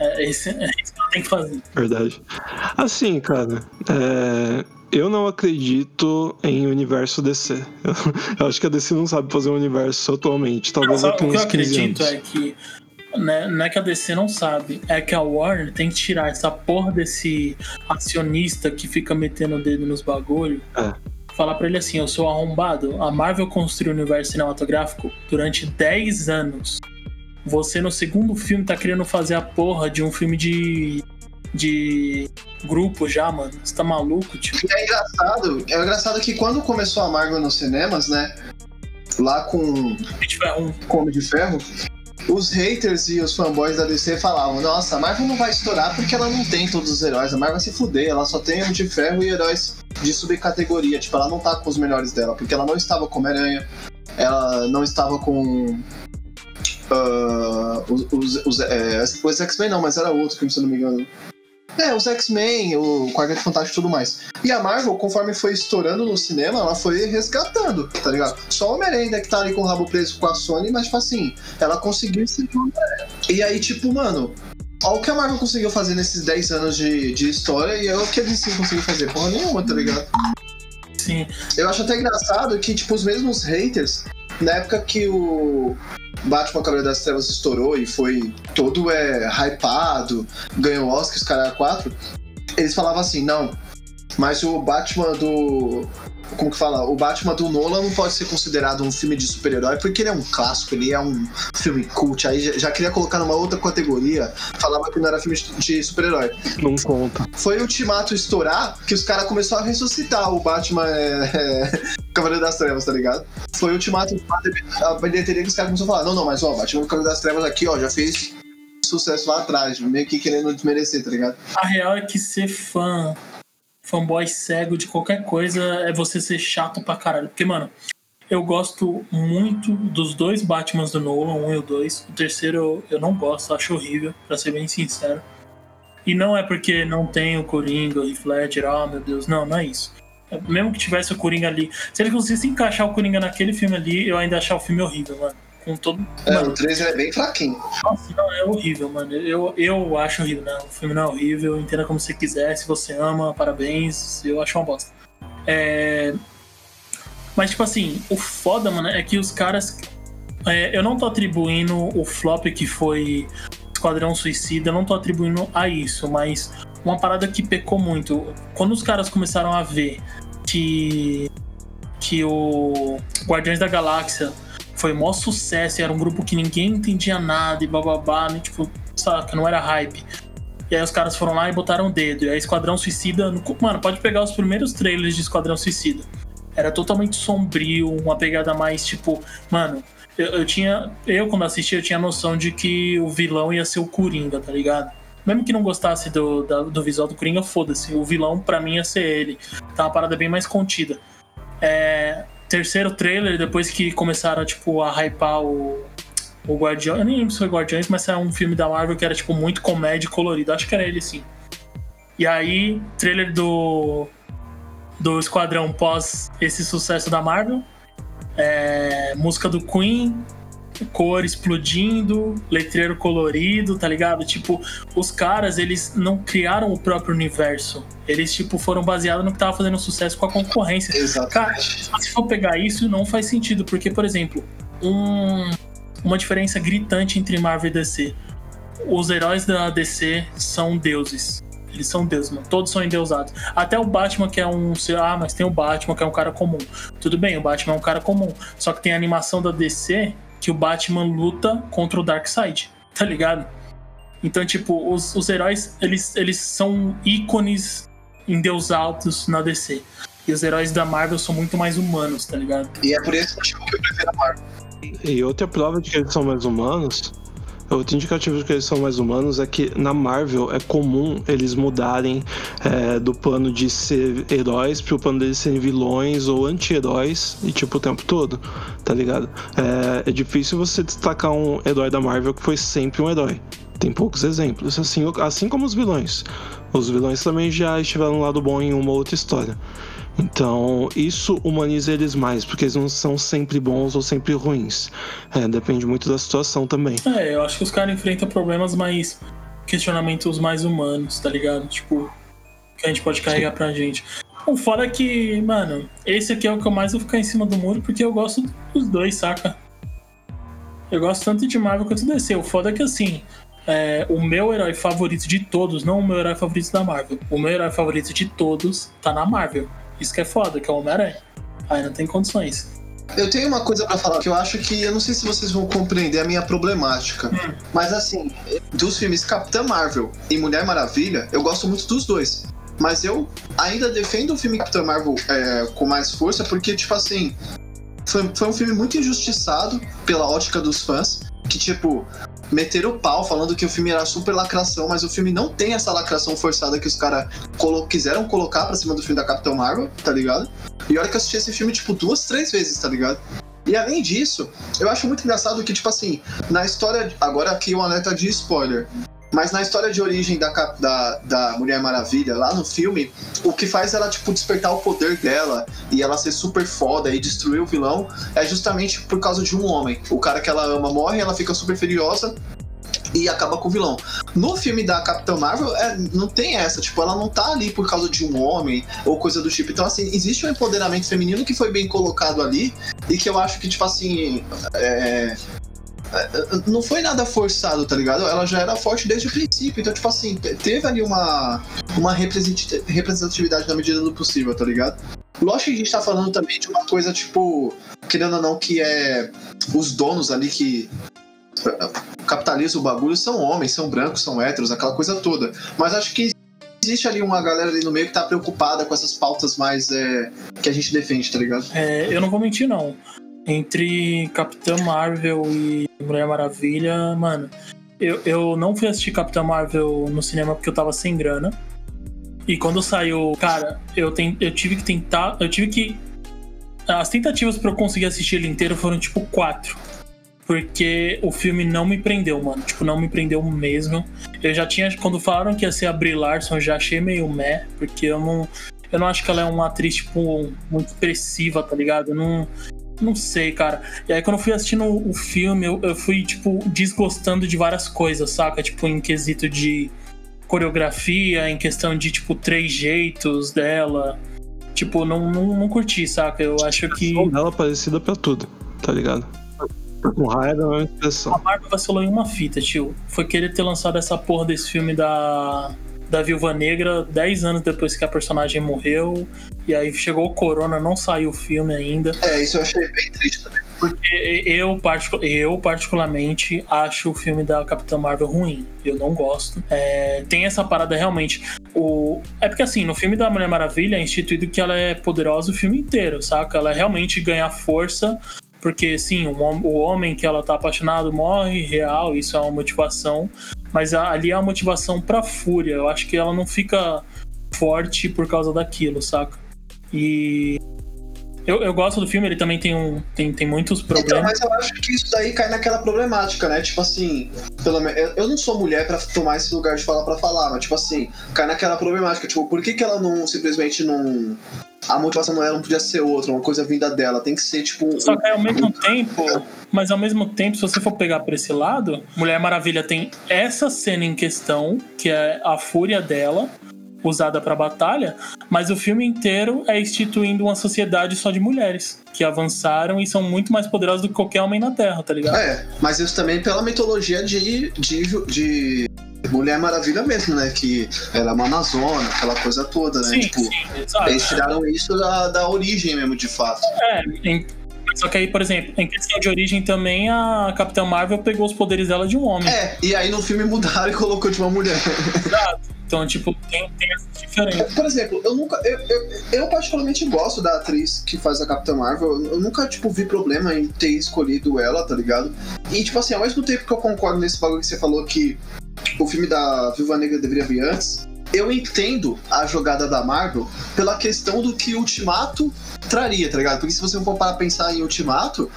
É, esse, é isso que ela tem que fazer. Verdade. Assim, cara, é, eu não acredito em universo DC. Eu, eu acho que a DC não sabe fazer um universo atualmente. Não, Talvez sabe, daqui o que eu uns 15 acredito é que né, não é que a DC não sabe, é que a Warner tem que tirar essa porra desse acionista que fica metendo o dedo nos bagulho. É. Falar pra ele assim: eu sou arrombado. A Marvel construiu o universo cinematográfico durante 10 anos. Você no segundo filme tá querendo fazer a porra de um filme de. de grupo já, mano. Você tá maluco, tio? E é engraçado, é engraçado que quando começou a Marvel nos cinemas, né? Lá com Se tiver um. com Homem de Ferro, os haters e os fanboys da DC falavam: Nossa, a Marvel não vai estourar porque ela não tem todos os heróis. A Marvel vai se fuder, ela só tem Homem de Ferro e heróis de subcategoria. Tipo, ela não tá com os melhores dela, porque ela não estava com Homem-Aranha, ela não estava com. Ah, os, os, os, é, os X-Men não, mas era outro, que se eu não me engano. É, os X-Men, o Quarteto Fantástico e tudo mais. E a Marvel, conforme foi estourando no cinema, ela foi resgatando, tá ligado? Só o Homem-Aranha ainda que tá ali com o rabo preso com a Sony, mas tipo assim, ela conseguiu Homem-Aranha. E aí, tipo, mano, olha o que a Marvel conseguiu fazer nesses 10 anos de, de história e é o que a DC conseguiu fazer. Porra nenhuma, tá ligado? Sim. Eu acho até engraçado que, tipo, os mesmos haters, na época que o Batman Cavaleiro das Trevas estourou e foi todo é, hypado, ganhou Oscars, cara, quatro, eles falavam assim, não, mas o Batman do como que fala? O Batman do Nolan não pode ser considerado um filme de super-herói porque ele é um clássico, ele é um filme cult. Aí já, já queria colocar numa outra categoria, falava que não era filme de super-herói. Não conta. Foi o Ultimato estourar que os caras começaram a ressuscitar o Batman é, é, Cavaleiro das Trevas, tá ligado? Foi o Ultimato a bilheteria que os caras começaram a falar: não, não, mas ó, Batman Cavaleiro das Trevas aqui, ó, já fez sucesso lá atrás, meio que querendo desmerecer, tá ligado? A real é que ser fã fanboy cego de qualquer coisa é você ser chato pra caralho. Porque, mano, eu gosto muito dos dois Batmans do Nolan, um e o dois. O terceiro eu, não gosto, acho horrível, pra ser bem sincero. E não é porque não tem o Coringa, o Heath Ledger, oh meu Deus, não, não é isso. Mesmo que tivesse o Coringa ali, se ele conseguisse encaixar o Coringa naquele filme ali, eu ainda achar o filme horrível, mano com todo. É, mano, o 3 é bem fraquinho. Nossa, não, é horrível, mano. Eu, eu acho horrível, né? O filme não é horrível, entenda como você quiser. Se você ama, parabéns. Eu acho uma bosta. É... Mas, tipo assim, o foda, mano, é que os caras. É, eu não tô atribuindo o flop que foi Esquadrão Suicida, eu não tô atribuindo a isso, mas uma parada que pecou muito. Quando os caras começaram a ver que. que o Guardiões da Galáxia foi maior sucesso, era um grupo que ninguém entendia nada e bababá, né? Tipo, saca, não era hype. E aí os caras foram lá e botaram o dedo. E aí Esquadrão Suicida. Mano, pode pegar os primeiros trailers de Esquadrão Suicida. Era totalmente sombrio, uma pegada mais tipo. Mano, eu, eu tinha. Eu, quando assisti, eu tinha noção de que o vilão ia ser o Coringa, tá ligado? Mesmo que não gostasse do, da, do visual do Coringa, foda-se. O vilão, pra mim, ia ser ele. Tá uma parada bem mais contida. É, terceiro trailer, depois que começaram tipo, a hypar o, o Guardião. Eu nem lembro se foi Guardiões, mas era um filme da Marvel que era tipo muito comédia e colorido. Acho que era ele sim. E aí, trailer do, do Esquadrão pós esse sucesso da Marvel. É, música do Queen, cor explodindo, letreiro colorido, tá ligado? Tipo, os caras, eles não criaram o próprio universo. Eles, tipo, foram baseados no que tava fazendo sucesso com a concorrência. Exatamente. Cara, se for pegar isso, não faz sentido, porque, por exemplo, um, uma diferença gritante entre Marvel e DC. Os heróis da DC são deuses. Eles são deuses, mano. Todos são endeusados. Até o Batman, que é um. Ah, mas tem o Batman, que é um cara comum. Tudo bem, o Batman é um cara comum. Só que tem a animação da DC que o Batman luta contra o Darkseid, tá ligado? Então, tipo, os, os heróis, eles, eles são ícones endeusados na DC. E os heróis da Marvel são muito mais humanos, tá ligado? E é por esse motivo que eu prefiro a Marvel. E outra prova de que eles são mais humanos Outro indicativo de que eles são mais humanos é que na Marvel é comum eles mudarem é, do plano de ser heróis pro plano deles serem vilões ou anti-heróis e tipo o tempo todo, tá ligado? É, é difícil você destacar um herói da Marvel que foi sempre um herói. Tem poucos exemplos, assim, assim como os vilões. Os vilões também já estiveram no lado bom em uma outra história. Então, isso humaniza eles mais, porque eles não são sempre bons ou sempre ruins. É, depende muito da situação também. É, eu acho que os caras enfrentam problemas mais. questionamentos mais humanos, tá ligado? Tipo, que a gente pode carregar Sim. pra gente. O foda é que, mano, esse aqui é o que eu mais vou ficar em cima do muro, porque eu gosto dos dois, saca? Eu gosto tanto de Marvel quanto de DC. O foda é que, assim, é, o meu herói favorito de todos, não o meu herói favorito da Marvel, o meu herói favorito de todos tá na Marvel. Isso que é foda, que é o Homem-Aranha. Aí não tem condições. Eu tenho uma coisa para falar que eu acho que eu não sei se vocês vão compreender a minha problemática. Hum. Mas assim, dos filmes Capitã Marvel e Mulher Maravilha, eu gosto muito dos dois. Mas eu ainda defendo o filme Capitã Marvel é, com mais força, porque, tipo assim, foi, foi um filme muito injustiçado pela ótica dos fãs. Que, tipo, meteram o pau falando que o filme era super lacração, mas o filme não tem essa lacração forçada que os caras colo quiseram colocar pra cima do filme da Capitão Marvel, tá ligado? E olha que eu assisti esse filme, tipo, duas, três vezes, tá ligado? E além disso, eu acho muito engraçado que, tipo assim, na história. Agora aqui um alerta de spoiler. Mas na história de origem da, da, da Mulher Maravilha, lá no filme, o que faz ela, tipo, despertar o poder dela e ela ser super foda e destruir o vilão é justamente por causa de um homem. O cara que ela ama morre, ela fica super furiosa e acaba com o vilão. No filme da Capitã Marvel, é, não tem essa, tipo, ela não tá ali por causa de um homem ou coisa do tipo. Então, assim, existe um empoderamento feminino que foi bem colocado ali e que eu acho que, tipo assim, é, não foi nada forçado, tá ligado? Ela já era forte desde o princípio. Então, tipo assim, teve ali uma, uma representatividade na medida do possível, tá ligado? Lógico que a gente tá falando também de uma coisa, tipo, querendo ou não, que é os donos ali que capitalizam o bagulho são homens, são brancos, são héteros, aquela coisa toda. Mas acho que existe ali uma galera ali no meio que tá preocupada com essas pautas mais é, que a gente defende, tá ligado? É, eu não vou mentir, não. Entre Capitã Marvel e Mulher Maravilha, mano, eu, eu não fui assistir Capitã Marvel no cinema porque eu tava sem grana. E quando saiu, cara, eu, tem, eu tive que tentar. Eu tive que. As tentativas para eu conseguir assistir ele inteiro foram tipo quatro. Porque o filme não me prendeu, mano. Tipo, não me prendeu mesmo. Eu já tinha. Quando falaram que ia ser a Brie Larson, eu já achei meio meh. Porque eu não. Eu não acho que ela é uma atriz, tipo, muito expressiva, tá ligado? Eu não. Não sei, cara. E aí, quando eu fui assistindo o filme, eu, eu fui, tipo, desgostando de várias coisas, saca? Tipo, em quesito de coreografia, em questão de, tipo, três jeitos dela. Tipo, não, não, não curti, saca? Eu acho que. Ela é parecida pra tudo, tá ligado? Com raiva é uma expressão. A Marvel vacilou em uma fita, tio. Foi querer ter lançado essa porra desse filme da da Viúva Negra 10 anos depois que a personagem morreu. E aí chegou o Corona, não saiu o filme ainda. É, isso eu achei bem triste também. Porque eu, eu particularmente, acho o filme da Capitã Marvel ruim. Eu não gosto. É, tem essa parada realmente. O... É porque assim, no filme da Mulher Maravilha é instituído que ela é poderosa o filme inteiro, saca? Ela realmente ganha força porque sim, o homem que ela tá apaixonado morre, real, isso é uma motivação, mas ali é a motivação pra fúria. Eu acho que ela não fica forte por causa daquilo, saca? E eu, eu gosto do filme, ele também tem, um, tem, tem muitos então, problemas. Então, mas eu acho que isso daí cai naquela problemática, né? Tipo assim, pelo eu não sou mulher para tomar esse lugar de falar para falar, mas tipo assim, cai naquela problemática, tipo, por que, que ela não simplesmente não a motivação não, era, não podia ser outra, uma coisa vinda dela, tem que ser tipo. Só que ao mesmo tempo, mas ao mesmo tempo, se você for pegar por esse lado, Mulher Maravilha tem essa cena em questão, que é a fúria dela, usada para batalha, mas o filme inteiro é instituindo uma sociedade só de mulheres que avançaram e são muito mais poderosas do que qualquer homem na Terra, tá ligado? É, mas isso também pela mitologia de, de, de Mulher Maravilha mesmo, né? Que era uma Amazona, aquela coisa toda, né? Sim, tipo, sim, eles tiraram isso da, da origem mesmo, de fato. É, em, só que aí, por exemplo, em questão de origem também, a Capitã Marvel pegou os poderes dela de um homem. É, e aí no filme mudaram e colocou de uma mulher. Exato. Então, tipo, tem, tem essa diferença. Por exemplo, eu nunca. Eu, eu, eu, particularmente gosto da atriz que faz a Capitã Marvel. Eu nunca, tipo, vi problema em ter escolhido ela, tá ligado? E, tipo assim, ao mesmo tempo que eu concordo nesse bagulho que você falou que o filme da Viúva Negra deveria vir antes, eu entendo a jogada da Marvel pela questão do que Ultimato traria, tá ligado? Porque se você for para pensar em Ultimato,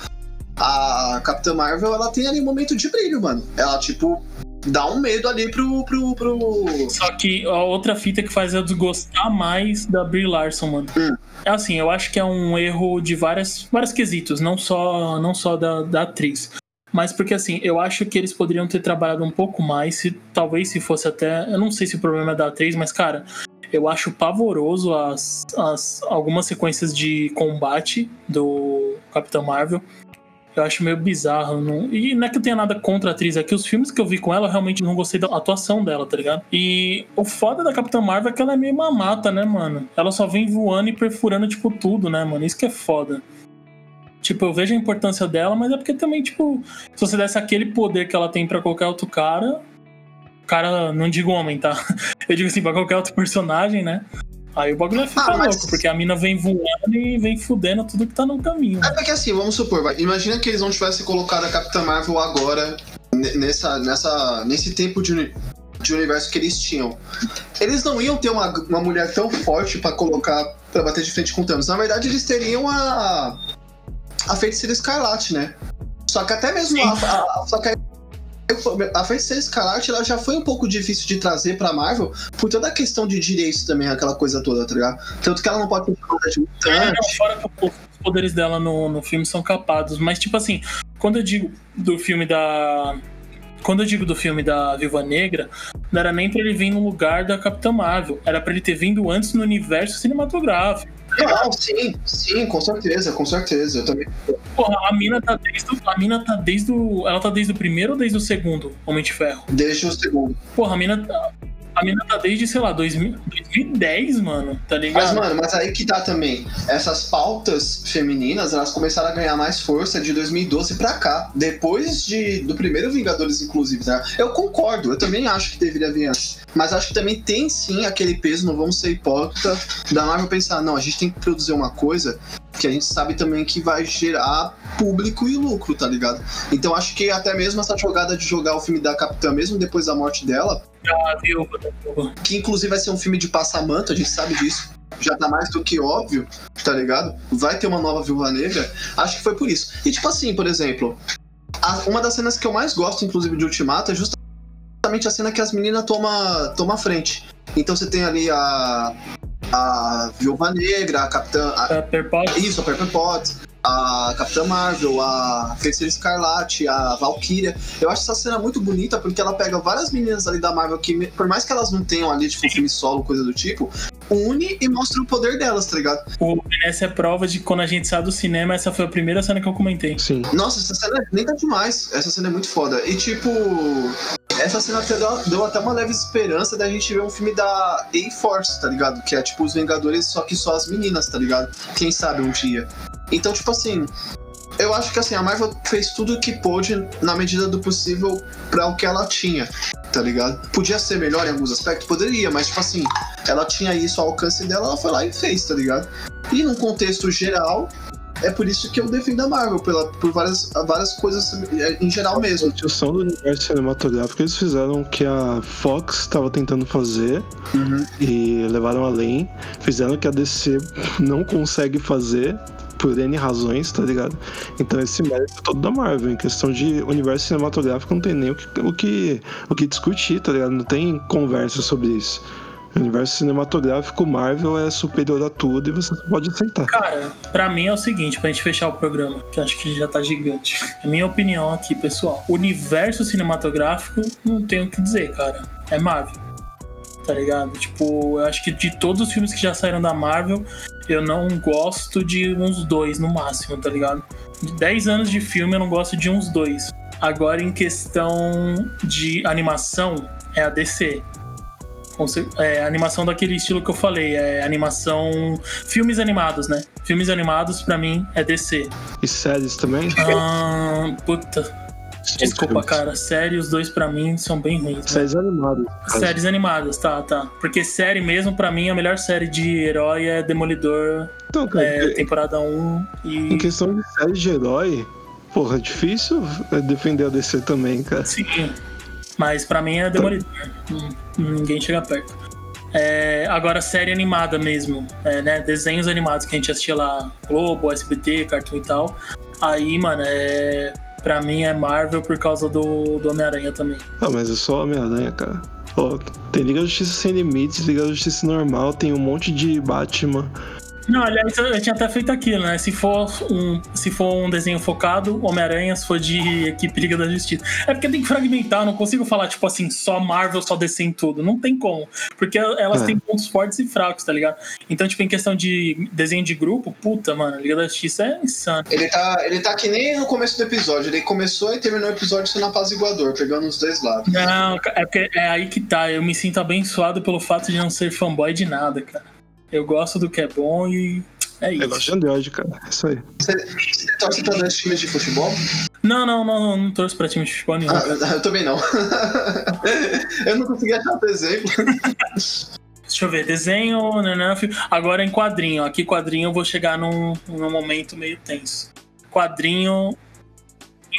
a Capitã Marvel, ela tem ali um momento de brilho, mano. Ela, tipo, dá um medo ali pro, pro, pro. Só que a outra fita que faz eu desgostar mais da Brie Larson, mano. Hum. É assim, eu acho que é um erro de várias, vários quesitos, não só, não só da, da atriz. Mas porque assim, eu acho que eles poderiam ter trabalhado um pouco mais, se talvez se fosse até. Eu não sei se o problema é da atriz, mas, cara, eu acho pavoroso as, as algumas sequências de combate do Capitão Marvel. Eu acho meio bizarro. Não... E não é que eu tenha nada contra a atriz, é que os filmes que eu vi com ela, eu realmente não gostei da atuação dela, tá ligado? E o foda da Capitã Marvel é que ela é meio mamata, né, mano? Ela só vem voando e perfurando, tipo, tudo, né, mano? Isso que é foda. Tipo, eu vejo a importância dela, mas é porque também, tipo, se você desse aquele poder que ela tem para qualquer outro cara. Cara, não digo homem, tá? Eu digo assim, pra qualquer outro personagem, né? Aí o bagulho fica ah, mas... louco, porque a mina vem voando e vem fudendo tudo que tá no caminho. É porque assim, vamos supor, vai, imagina que eles não tivessem colocado a Capitã Marvel agora, nessa, nessa, nesse tempo de, de universo que eles tinham. Eles não iam ter uma, uma mulher tão forte para colocar, para bater de frente com o Thanos. Na verdade, eles teriam a. a feiticeira escarlate, né? Só que até mesmo a, a, só que a Feiticeira Escarlate ela já foi um pouco difícil de trazer pra Marvel por toda a questão de direitos também, aquela coisa toda, tá ligado? Tanto que ela não pode ter. É, fora que os poderes dela no, no filme são capados. Mas, tipo assim, quando eu digo do filme da quando eu digo do filme da Viúva Negra, não era nem pra ele vir no lugar da Capitã Marvel, era pra ele ter vindo antes no universo cinematográfico. Não, sim, sim, com certeza, com certeza. Eu também. Porra, a mina tá desde a mina tá desde o, ela tá desde o primeiro ou desde o segundo Homem de Ferro? Desde o segundo. Porra, a mina tá, a mina tá desde, sei lá, 2000, 2010, mano, tá ligado? Mas, mano, mas aí que tá também. Essas pautas femininas, elas começaram a ganhar mais força de 2012 pra cá. Depois de, do primeiro Vingadores, inclusive, tá? Eu concordo, eu também acho que deveria vir antes. Mas acho que também tem sim aquele peso, não vamos ser hipócrita, da Marvel pensar, não, a gente tem que produzir uma coisa que a gente sabe também que vai gerar público e lucro, tá ligado? Então acho que até mesmo essa jogada de jogar o filme da Capitã, mesmo depois da morte dela, Que inclusive vai ser um filme de passamento, a gente sabe disso. Já tá mais do que óbvio, tá ligado? Vai ter uma nova Viúva Negra. Acho que foi por isso. E tipo assim, por exemplo, a- uma das cenas que eu mais gosto, inclusive, de Ultimato, é justamente a cena que as meninas toma a frente. Então você tem ali a. A Viúva Negra, a Capitã. a- Pepper Potts. isso, a Pepper Potts, a Capitã Marvel, a Feiticeira Escarlate, a Valkyria. Eu acho essa cena muito bonita porque ela pega várias meninas ali da Marvel que, por mais que elas não tenham ali, tipo, filme solo, coisa do tipo, une e mostra o poder delas, tá ligado? O, essa é prova de que quando a gente sai do cinema, essa foi a primeira cena que eu comentei. Sim. Nossa, essa cena nem tá demais. Essa cena é muito foda. E tipo. Essa cena até deu, deu até uma leve esperança da gente ver um filme da A-Force, tá ligado? Que é tipo os Vingadores, só que só as meninas, tá ligado? Quem sabe um dia. Então, tipo assim. Eu acho que assim, a Marvel fez tudo o que pôde na medida do possível pra o que ela tinha, tá ligado? Podia ser melhor em alguns aspectos? Poderia, mas tipo assim, ela tinha isso ao alcance dela, ela foi lá e fez, tá ligado? E num contexto geral, é por isso que eu defendo a Marvel, pela, por várias, várias coisas é, em geral A mesmo. construção do universo cinematográfico, eles fizeram o que a Fox estava tentando fazer e levaram além. Fizeram o que a DC não consegue fazer por N razões, tá ligado? Então esse mérito é todo da Marvel. Em questão de universo cinematográfico, não tem nem o que, o que, o que discutir, tá ligado? Não tem conversa sobre isso. O universo cinematográfico Marvel é superior a tudo e você pode aceitar. Cara, pra mim é o seguinte, pra gente fechar o programa, que acho que já tá gigante. É minha opinião aqui, pessoal. Universo cinematográfico, não tenho o que dizer, cara. É Marvel. Tá ligado? Tipo, eu acho que de todos os filmes que já saíram da Marvel, eu não gosto de uns dois no máximo, tá ligado? De 10 anos de filme, eu não gosto de uns dois. Agora, em questão de animação, é a DC. É, animação daquele estilo que eu falei, é animação. Filmes animados, né? Filmes animados, pra mim, é DC. E séries também? Ah, puta, desculpa, cara. Série, os dois pra mim são bem ruins. né? Séries animadas. Séries animadas, tá, tá. Porque série mesmo, pra mim, a melhor série de herói é Demolidor, Então, cara, é, temporada 1 Em e. questão de série de herói, porra, é difícil defender a DC também, cara. Sim. Mas pra mim é Demolidor. Hum, Ninguém chega perto. É, agora, série animada mesmo, é, né? Desenhos animados que a gente assistia lá, Globo, SBT, Cartoon e tal. Aí, mano, é. Pra mim é Marvel por causa do, do Homem-Aranha também. Ah, mas é só Homem-Aranha, cara. Ó, tem Liga da Justiça Sem Limites, Liga da Justiça Normal, tem um monte de Batman. Não, aliás, eu, eu tinha até feito aquilo, né? Se for um, se for um desenho focado, Homem-Aranha, se for de equipe Liga da Justiça. É porque tem que fragmentar, não consigo falar, tipo assim, só Marvel, só DC em tudo. Não tem como. Porque elas É. têm pontos fortes e fracos, tá ligado? Então, tipo, em questão de desenho de grupo, puta, mano, Liga da Justiça é insano. Ele tá, ele tá que nem no começo do episódio. Ele começou e terminou o episódio sendo apaziguador, pegando os dois lados. Não, é porque é aí que tá. Eu me sinto abençoado pelo fato de não ser fanboy de nada, cara. Eu gosto do que é bom e é Negócio isso. de Android, cara. É isso aí. Você, você torce pra dois times de futebol? Não, não, não, não, não torço pra time de futebol nenhum. Ah, eu também não. eu não consegui achar outro exemplo. Deixa eu ver, desenho, né, filme. Agora em quadrinho. Aqui quadrinho eu vou chegar num, num momento meio tenso. Quadrinho.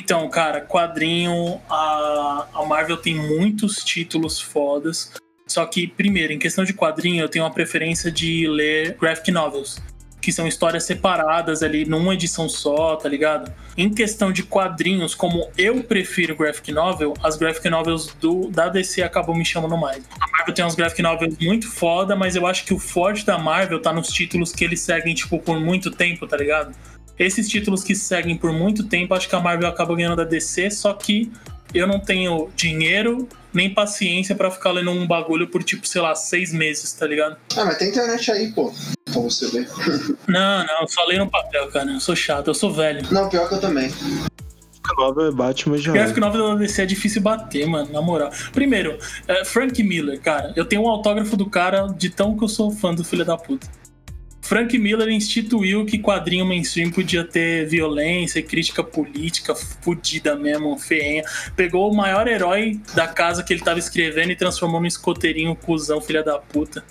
Então, cara, quadrinho. A, a Marvel tem muitos títulos fodas. Só que, primeiro, em questão de quadrinho, eu tenho uma preferência de ler graphic novels. Que são histórias separadas ali numa edição só, tá ligado? Em questão de quadrinhos, como eu prefiro graphic novel, as graphic novels do, da DC acabam me chamando mais. A Marvel tem uns graphic novels muito foda, mas eu acho que o forte da Marvel tá nos títulos que eles seguem, tipo, por muito tempo, tá ligado? Esses títulos que seguem por muito tempo, acho que a Marvel acaba ganhando da DC, só que eu não tenho dinheiro nem paciência pra ficar lendo um bagulho por, tipo, sei lá, seis meses, tá ligado? Ah, mas tem internet aí, pô. Pra você ver. Não, não, só leio no papel, cara. Eu sou chato, eu sou velho. Não, pior que eu também. A nova é Batman já. Gráfico novel da DC é difícil bater, mano, na moral. Primeiro, é, Frank Miller, cara. Eu tenho um autógrafo do cara de tão que eu sou fã do filho da puta. Frank Miller instituiu que quadrinho mainstream podia ter violência crítica política fudida mesmo, feinha. Pegou o maior herói da casa que ele tava escrevendo e transformou num escoteirinho cuzão, filha da puta.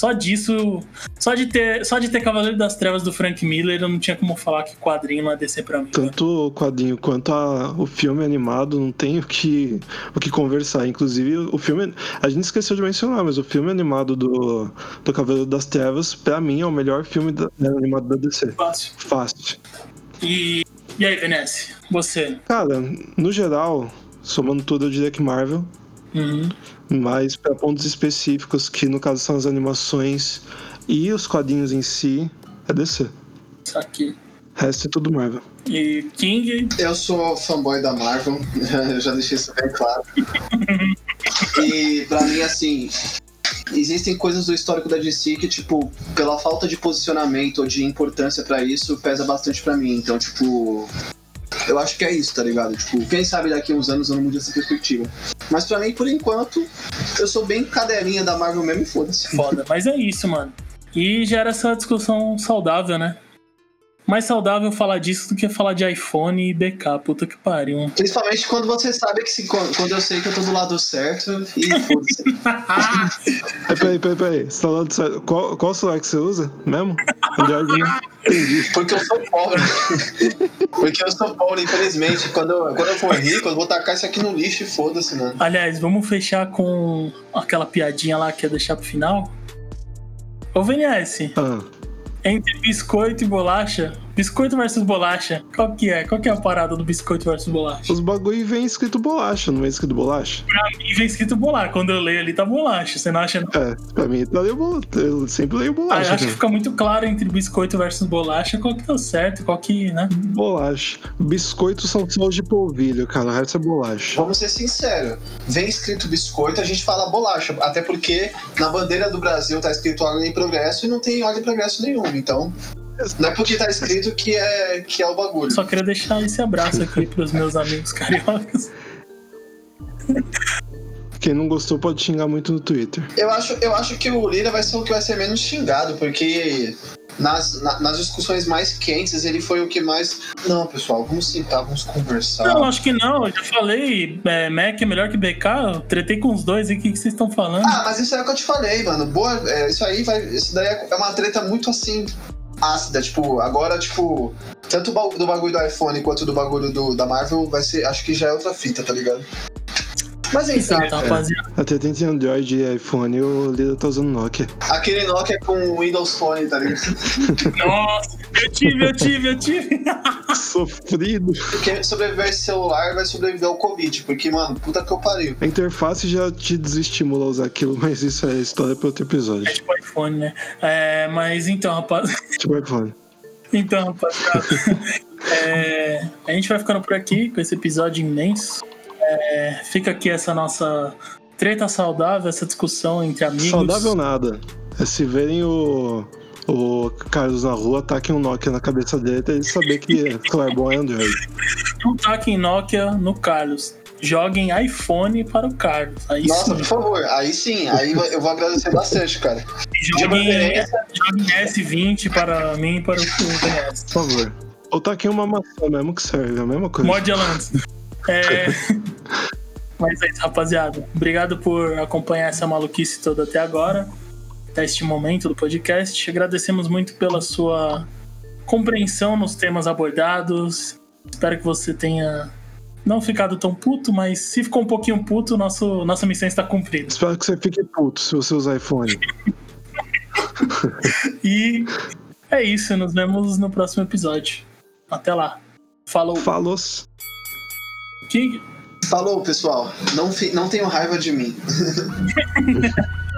Só disso, só de ter, só de ter Cavaleiro das Trevas do Frank Miller, eu não tinha como falar que quadrinho não é descer pra mim. Tanto o quadrinho quanto a- o filme animado não tem o que, o que conversar. Inclusive, o filme. A gente esqueceu de mencionar, mas o filme animado do, do Cavaleiro das Trevas, pra mim, é o melhor filme da- é, animado da DC. Fácil. Fácil. E, e aí, Venece? Você? Cara, no geral, somando tudo, eu diria que Marvel. Uhum. Mas para pontos específicos, que no caso são as animações e os quadrinhos em si, é DC. Isso aqui. O resto é tudo Marvel. E King, Eu sou fanboy da Marvel, eu já deixei isso bem claro. E pra mim, assim, existem coisas do histórico da DC que, tipo, pela falta de posicionamento ou de importância pra isso, pesa bastante pra mim. Então, tipo, eu acho que é isso, tá ligado? Tipo, quem sabe daqui a uns anos eu não mude essa perspectiva. Mas pra mim, por enquanto, eu sou bem cadelinha da Marvel mesmo e foda-se. foda. Mas é isso, mano. E gera essa discussão saudável, né? Mais saudável falar disso do que falar de iPhone e BK. Puta que pariu. Principalmente quando você sabe que se, quando eu sei que eu tô do lado certo e foda-se. É, peraí, peraí, peraí. Você tá falando sério? Qual, qual celular que você usa mesmo? Entendi. Porque eu sou pobre. Porque eu sou pobre, infelizmente. Quando eu, quando eu for rico, eu vou tacar isso aqui no lixo e foda-se, mano. Aliás, vamos fechar com aquela piadinha lá que ia deixar pro final? Ô, VNS, Ah, entre biscoito e bolacha, biscoito versus bolacha, qual que é? Qual que é a parada do biscoito versus bolacha? os bagulho vem escrito bolacha, não vem escrito bolacha? Pra mim vem escrito bolacha. Quando eu leio ali tá bolacha. Você não acha? não? É, pra mim tá leio bolacha. Eu sempre leio Ah, eu bolacha. acho que fica muito claro entre biscoito versus bolacha qual que tá certo, qual que, né? Bolacha. Biscoitos são só de polvilho, cara. O resto é bolacha. Vamos ser sinceros. Vem escrito biscoito, a gente fala bolacha. Até porque na bandeira do Brasil tá escrito ordem e progresso e não tem ordem e progresso nenhum. Então, não é porque tá escrito que é, que é o bagulho. Só queria deixar esse abraço aqui pros meus amigos cariocas. Quem não gostou pode xingar muito no Twitter. Eu acho, eu acho que o Lira vai ser o que vai ser menos xingado, porque nas, na- nas discussões mais quentes ele foi o que mais. Não, pessoal, vamos sentar, vamos conversar. Não, acho que não. Eu já falei, é, Mac é melhor que BK. Eu tretei com os dois e o que, que vocês estão falando? Ah, mas isso é o que eu te falei, mano. Boa, é, isso aí vai. Isso daí é uma treta muito assim. Ácida. Tipo, agora, tipo. Tanto do bagulho do iPhone quanto do bagulho do, da Marvel vai ser. Acho que já é outra fita, tá ligado? Mas enfim, Exato, rapaziada. Até tem Android e iPhone e o Lira tá usando Nokia. aquele Nokia com Windows Phone, tá ligado? Nossa, eu tive, eu tive, eu tive. Sofrido. Quem sobreviver a esse celular vai sobreviver ao Covid, porque, mano, puta que eu pariu. A interface já te desestimula a usar aquilo, mas isso é história para outro episódio. É tipo iPhone, né? É, mas então, rapaz. Tipo iPhone. Então, rapaziada. é, a gente vai ficando por aqui com esse episódio imenso. É, fica aqui essa nossa treta saudável, essa discussão entre amigos. Saudável nada. É se verem o, o Carlos na rua, taquem um Nokia na cabeça dele pra ele saber que bom é Android. Não taquem Nokia no Carlos. Joguem iPhone para o Carlos. Aí Nossa, sim. por favor, aí sim, aí eu vou agradecer bastante, cara. Joguem, joguem S20 para mim e para o VNS. Por favor. Ou taquem uma maçã mesmo que serve, é a mesma coisa. Mod Alantes. É... Mas é isso, rapaziada. Obrigado por acompanhar essa maluquice toda até agora, até este momento do podcast. Agradecemos muito pela sua compreensão nos temas abordados. Espero que você tenha não ficado tão puto, mas se ficou um pouquinho puto, nosso, nossa missão está cumprida. Espero que você fique puto se você usar iPhone. E é isso, nos vemos no próximo episódio. Até lá. Falou. Falou. Falou, pessoal. Não, não tenham raiva de mim.